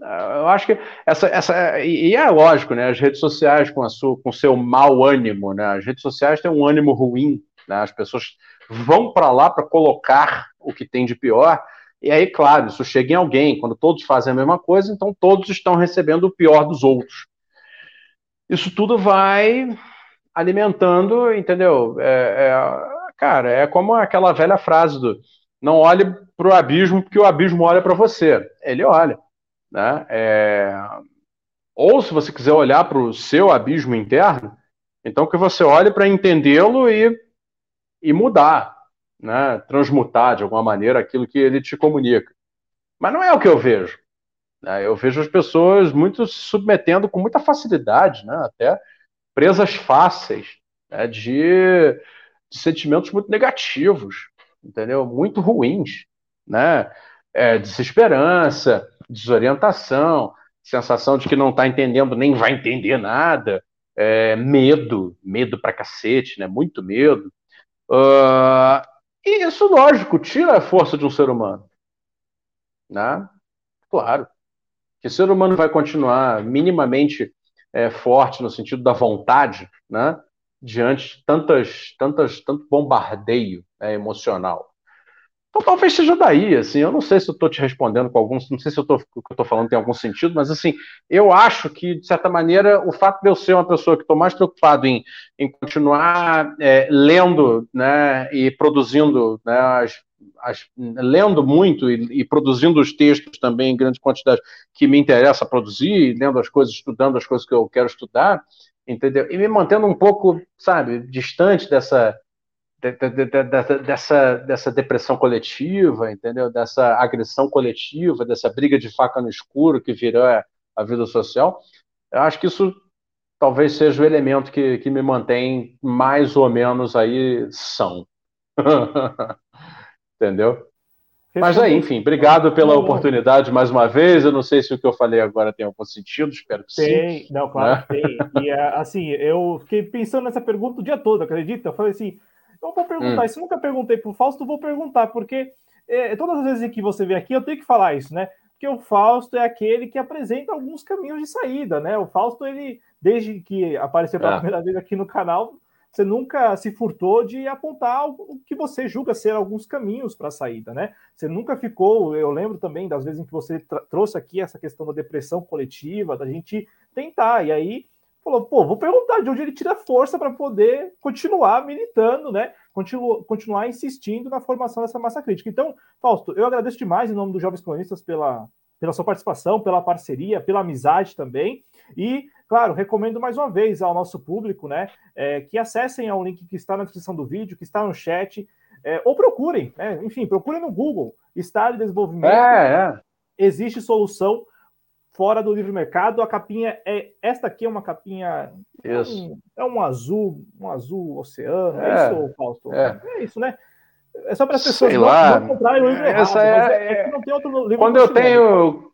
Eu acho que essa, essa e é lógico, né? As redes sociais com a sua, com seu mau ânimo, né? As redes sociais têm um ânimo ruim, né? As pessoas vão para lá para colocar o que tem de pior. E aí, claro, isso chega em alguém. Quando todos fazem a mesma coisa, então todos estão recebendo o pior dos outros. Isso tudo vai alimentando, entendeu? É, é, cara, é como aquela velha frase do não olhe para o abismo porque o abismo olha para você. Ele olha. Né? É... Ou se você quiser olhar para o seu abismo interno, então que você olhe para entendê-lo e, e mudar, né? transmutar de alguma maneira aquilo que ele te comunica. Mas não é o que eu vejo. Né? Eu vejo as pessoas muito se submetendo com muita facilidade, né? até presas fáceis né? de, de sentimentos muito negativos, entendeu? Muito ruins, né? É, desesperança, desorientação, sensação de que não está entendendo nem vai entender nada, é, medo, medo pra cacete, né? Muito medo. Uh, e isso, lógico, tira a força de um ser humano. Né? Claro. Que o ser humano vai continuar minimamente é, forte no sentido da vontade, né? Diante de tantas, tantas, tanto bombardeio né, emocional. Então talvez seja daí, assim, eu não sei se eu estou te respondendo com alguns, não sei se eu tô, o que eu estou falando tem algum sentido, mas assim, eu acho que, de certa maneira, o fato de eu ser uma pessoa que estou mais preocupado em, em continuar é, lendo né, e produzindo, né, as, as, lendo muito e, e, produzindo os textos também em grande quantidade que me interessa produzir, lendo as coisas, estudando as coisas que eu quero estudar, entendeu? E me mantendo um pouco, sabe, distante dessa dessa, dessa depressão coletiva, entendeu? Dessa agressão coletiva, dessa briga de faca no escuro que virou a vida social. Eu acho que isso talvez seja o elemento que, que me mantém mais ou menos aí são. entendeu? Mas aí, enfim, obrigado pela oportunidade mais uma vez. Eu não sei se o que eu falei agora tem algum sentido, espero que tem, sim. Não, claro né? tem. E assim, eu fiquei pensando nessa pergunta o dia todo, acredita? Eu falei assim, então vou perguntar, hum. isso nunca perguntei para o Fausto, vou perguntar, porque é, todas as vezes que você vê aqui, eu tenho que falar isso, né? Porque o Fausto é aquele que apresenta alguns caminhos de saída, né? O Fausto, ele, desde que apareceu pela é. primeira vez aqui no canal, você nunca se furtou de apontar o que você julga ser alguns caminhos para a saída, né? Você nunca ficou, eu lembro também das vezes em que você trouxe aqui essa questão da depressão coletiva, da gente tentar, e aí falou, pô, vou perguntar de onde ele tira força para poder continuar militando, né? Continu continuar insistindo na formação dessa massa crítica. Então, Fausto, eu agradeço demais em nome dos Jovens Colonistas pela, pela sua participação, pela parceria, pela amizade também. E, claro, recomendo mais uma vez ao nosso público, né, é, que acessem ao link que está na descrição do vídeo, que está no chat, é, ou procurem, né, enfim, procurem no Google, Estado de Desenvolvimento. É, é. Existe solução fora do livre mercado. A capinha é esta aqui é uma capinha isso. É, um, é um azul, um azul oceano. É, é isso, Fausto? É. é. isso, né? É só para as pessoas Sei não, lá. não comprarem o livro Essa errado. É, é, não tem outro livro quando eu tenho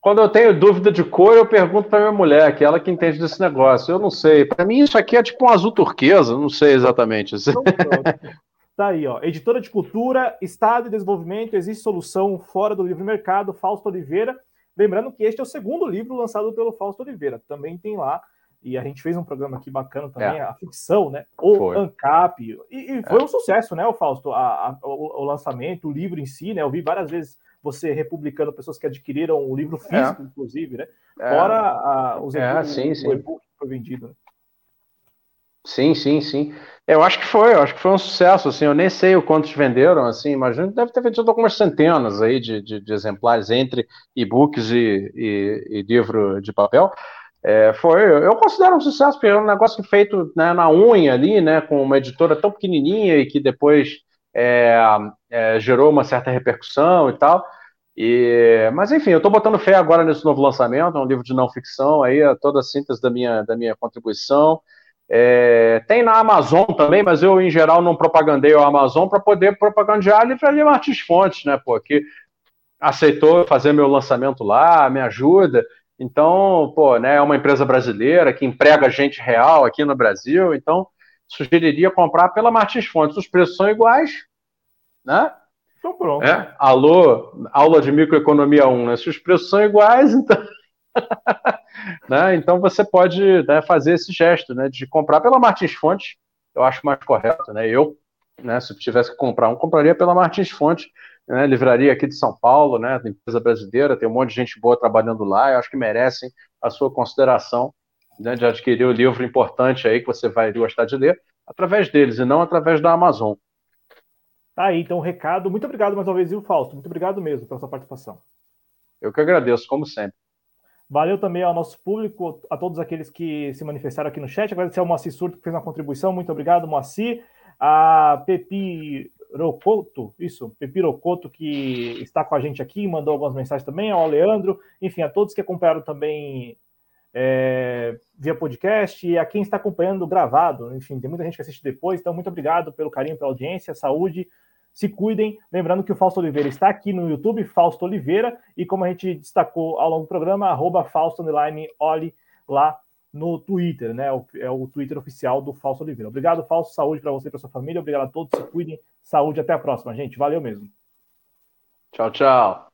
quando eu tenho dúvida de cor, eu pergunto para minha mulher, que é ela que entende desse negócio. Eu não sei. Para mim, isso aqui é tipo um azul turquesa, não sei exatamente. Então, tá aí, ó. Editora de Cultura, Estado e Desenvolvimento, existe solução fora do livre mercado, Fausto Oliveira. Lembrando que este é o segundo livro lançado pelo Fausto Oliveira. Também tem lá e a gente fez um programa aqui bacana também, é. a ficção, né? O foi. ANCAP. E, e foi é. um sucesso, né, o Fausto? A, a, o, o, lançamento, o livro em si, né? Eu vi várias vezes você republicando pessoas que adquiriram o livro é. físico, é. inclusive, né? Fora a, os é, sim, sim. e-book que foi vendido, né? Sim, sim, sim. Eu acho que foi, eu acho que foi um sucesso, assim, eu nem sei o quantos venderam, assim, que deve ter vendido algumas centenas aí de, de, de exemplares entre e-books e, e, e, livro de papel. É, foi, eu considero um sucesso, porque é um negócio feito né, na unha ali, né, com uma editora tão pequenininha e que depois é, é, gerou uma certa repercussão e tal. E, mas enfim, eu estou botando fé agora nesse novo lançamento, é um livro de não ficção, aí é toda a síntese da minha, da minha contribuição. É, tem na Amazon também, mas eu, em geral, não propagandeio a Amazon para poder propagandear a Livraria Martins Fontes, né, pô, que aceitou fazer meu lançamento lá, me ajuda. Então, pô, né, é uma empresa brasileira que emprega gente real aqui no Brasil, então sugeriria comprar pela Martins Fontes. Os preços são iguais, né? Então pronto. É, alô, aula de microeconomia 1, né? Se os preços são iguais, então. né? Então você pode né, fazer esse gesto né, de comprar pela Martins Fontes, eu acho mais correto, né? Eu, né, se tivesse que comprar um, compraria pela Martins Fontes, né, livraria aqui de São Paulo, né, empresa brasileira, tem um monte de gente boa trabalhando lá, eu acho que merecem a sua consideração né, de adquirir o livro importante aí que você vai gostar de ler através deles e não através da Amazon. Tá aí, então, o recado. Muito obrigado mais uma vez, viu, Fausto? Muito obrigado mesmo pela sua participação. Eu que agradeço, como sempre. Valeu também ao nosso público, a todos aqueles que se manifestaram aqui no chat. Agradecer ao Moacir Surto, que fez uma contribuição. Muito obrigado, Moacir. A Pepi Rocoto, isso, Pepirocoto, que está com a gente aqui, mandou algumas mensagens também, ao Leandro, enfim, a todos que acompanharam também é, via podcast e a quem está acompanhando gravado, enfim, tem muita gente que assiste depois, então muito obrigado pelo carinho, pela audiência, saúde, se cuidem. Lembrando que o Fausto Oliveira está aqui no YouTube, Fausto Oliveira, e como a gente destacou ao longo do programa, arroba Fausto Oli lá no Twitter, né? É o Twitter oficial do Falso Oliveira. Obrigado, Falso. Saúde para você e para sua família. Obrigado a todos. Se cuidem. Saúde. Até a próxima, gente. Valeu mesmo. Tchau, tchau.